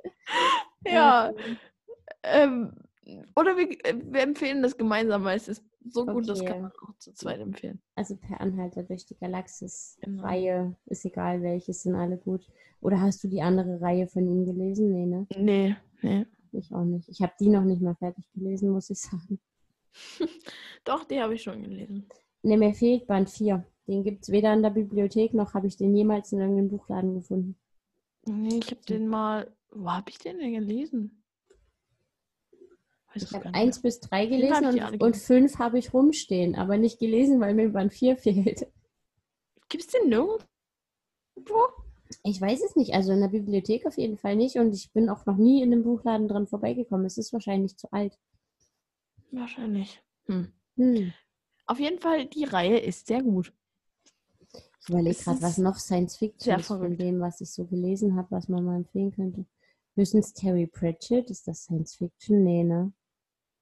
Ja. Ähm, oder wir, äh, wir empfehlen das gemeinsam, weil es ist so gut, das Okay. kann man auch zu zweit empfehlen. Also per Anhalter durch die Galaxis Genau. Reihe, ist egal welches, sind alle gut. Oder hast du die andere Reihe von ihm gelesen? Nee, ne? Nee, nee. Ich auch nicht. Ich habe die noch nicht mal fertig gelesen, muss ich sagen. Doch, die habe ich schon gelesen. Ne, mir fehlt Band 4. Den gibt es weder in der Bibliothek noch habe ich den jemals in irgendeinem Buchladen gefunden. Nee, ich habe den mal. Wo habe ich den denn gelesen? Ich habe gar nicht 1 mehr. bis 3 Jeden gelesen und, und. 5 habe ich rumstehen, aber nicht gelesen, weil mir Band 4 fehlt. Gibt es den nirgendwo? Ich weiß es nicht. Also in der Bibliothek auf jeden Fall nicht und ich bin auch noch nie in einem Buchladen dran vorbeigekommen. Es ist wahrscheinlich zu alt. Wahrscheinlich. Hm. Hm. Auf jeden Fall, die Reihe ist sehr gut. Ich überlege gerade, was noch Science Fiction ist von dem, was ich so gelesen habe, was man mal empfehlen könnte. Höchstens Terry Pratchett, ist das Science Fiction? Nee, ne?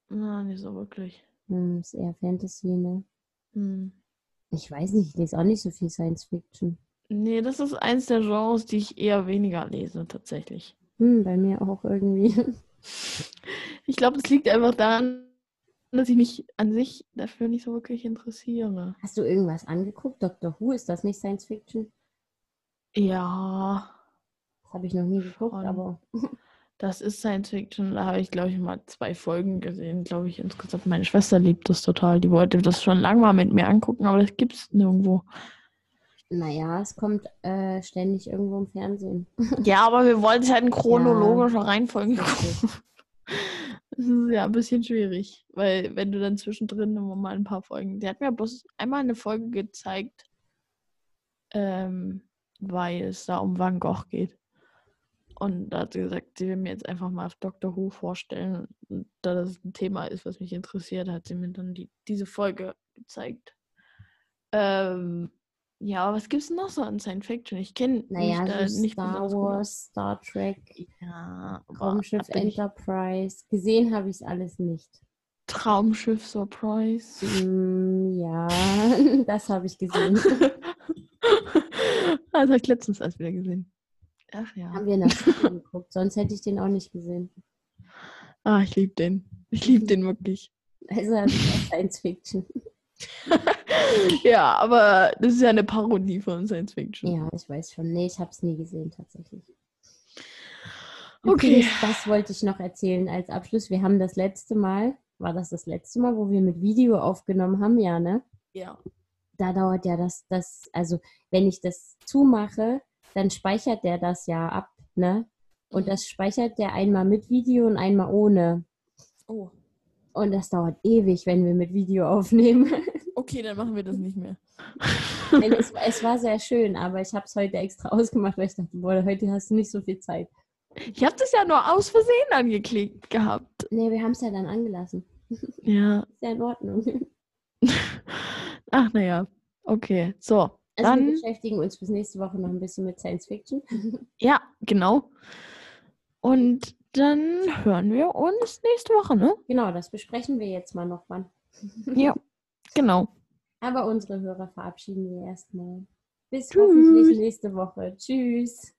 Na, nicht so wirklich. Hm, ist eher Fantasy, ne? Hm. Ich weiß nicht, ich lese auch nicht so viel Science Fiction. Nee, das ist eins der Genres, die ich eher weniger lese, tatsächlich. Hm, bei mir auch irgendwie. Ich glaube, es liegt einfach daran, dass ich mich an sich dafür nicht so wirklich interessiere. Hast du irgendwas angeguckt? Doctor Who, ist das nicht Science Fiction? Ja, Das habe ich noch nie geguckt, Schon. aber das ist Science Fiction. Da habe ich, glaube ich, mal zwei Folgen gesehen, glaube ich, insgesamt. Meine Schwester liebt das total. Die wollte das schon lange mal mit mir angucken, aber das gibt es nirgendwo. naja, es kommt äh, ständig irgendwo im Fernsehen. Ja, aber wir wollten es halt in chronologischer Reihenfolge Richtig. gucken. Das ist ja ein bisschen schwierig, weil wenn du dann zwischendrin immer mal ein paar Folgen. Die hat mir bloß einmal eine Folge gezeigt, ähm, weil es da um Van Gogh geht. Und da hat sie gesagt, sie will mir jetzt einfach mal Dr. Who vorstellen. Und da das ein Thema ist, was mich interessiert, hat sie mir dann die, diese Folge gezeigt. Ähm, ja, aber was gibt's denn noch so an Science Fiction? Ich kenne Naja, mich da so nicht Star. Wars, Star Trek, Ja, Raumschiff Enterprise. Gesehen habe ich es alles nicht. Traumschiff Surprise. Hm, ja, das habe ich gesehen. das habe ich letztens erst wieder gesehen. Ach ja. Haben wir in der Schule geguckt, sonst hätte ich den auch nicht gesehen. Ah, ich liebe den. Ich liebe den wirklich. Also Science Fiction. ja, aber das ist ja eine Parodie von Science Fiction. Ja, ich weiß schon. Nee, ich habe es nie gesehen tatsächlich. Okay. Übrigens, Das wollte ich noch erzählen als Abschluss. Wir haben das letzte Mal, war das das letzte Mal, wo wir mit Video aufgenommen haben? Ja, ne? Ja. Da dauert ja das, das, also wenn ich das zumache, dann speichert der das ja ab, ne? Und Mhm. das speichert der einmal mit Video und einmal ohne. Oh. Und das dauert ewig, wenn wir mit Video aufnehmen. Okay, dann machen wir das nicht mehr. Denn es, es war sehr schön, aber ich habe es heute extra ausgemacht, weil ich dachte, boah, heute hast du nicht so viel Zeit. Ich habe das ja nur aus Versehen angeklickt gehabt. Nee, wir haben es ja dann angelassen. Ja. Ist ja in Ordnung. Ach, naja. Okay. So. Also wir Dann, beschäftigen uns bis nächste Woche noch ein bisschen mit Science Fiction. ja, genau. Und dann hören wir uns nächste Woche, ne? Genau, das besprechen wir jetzt mal noch wann. Ja. Genau. Aber unsere Hörer verabschieden wir erstmal. Bis Tschüss. hoffentlich nächste Woche. Tschüss.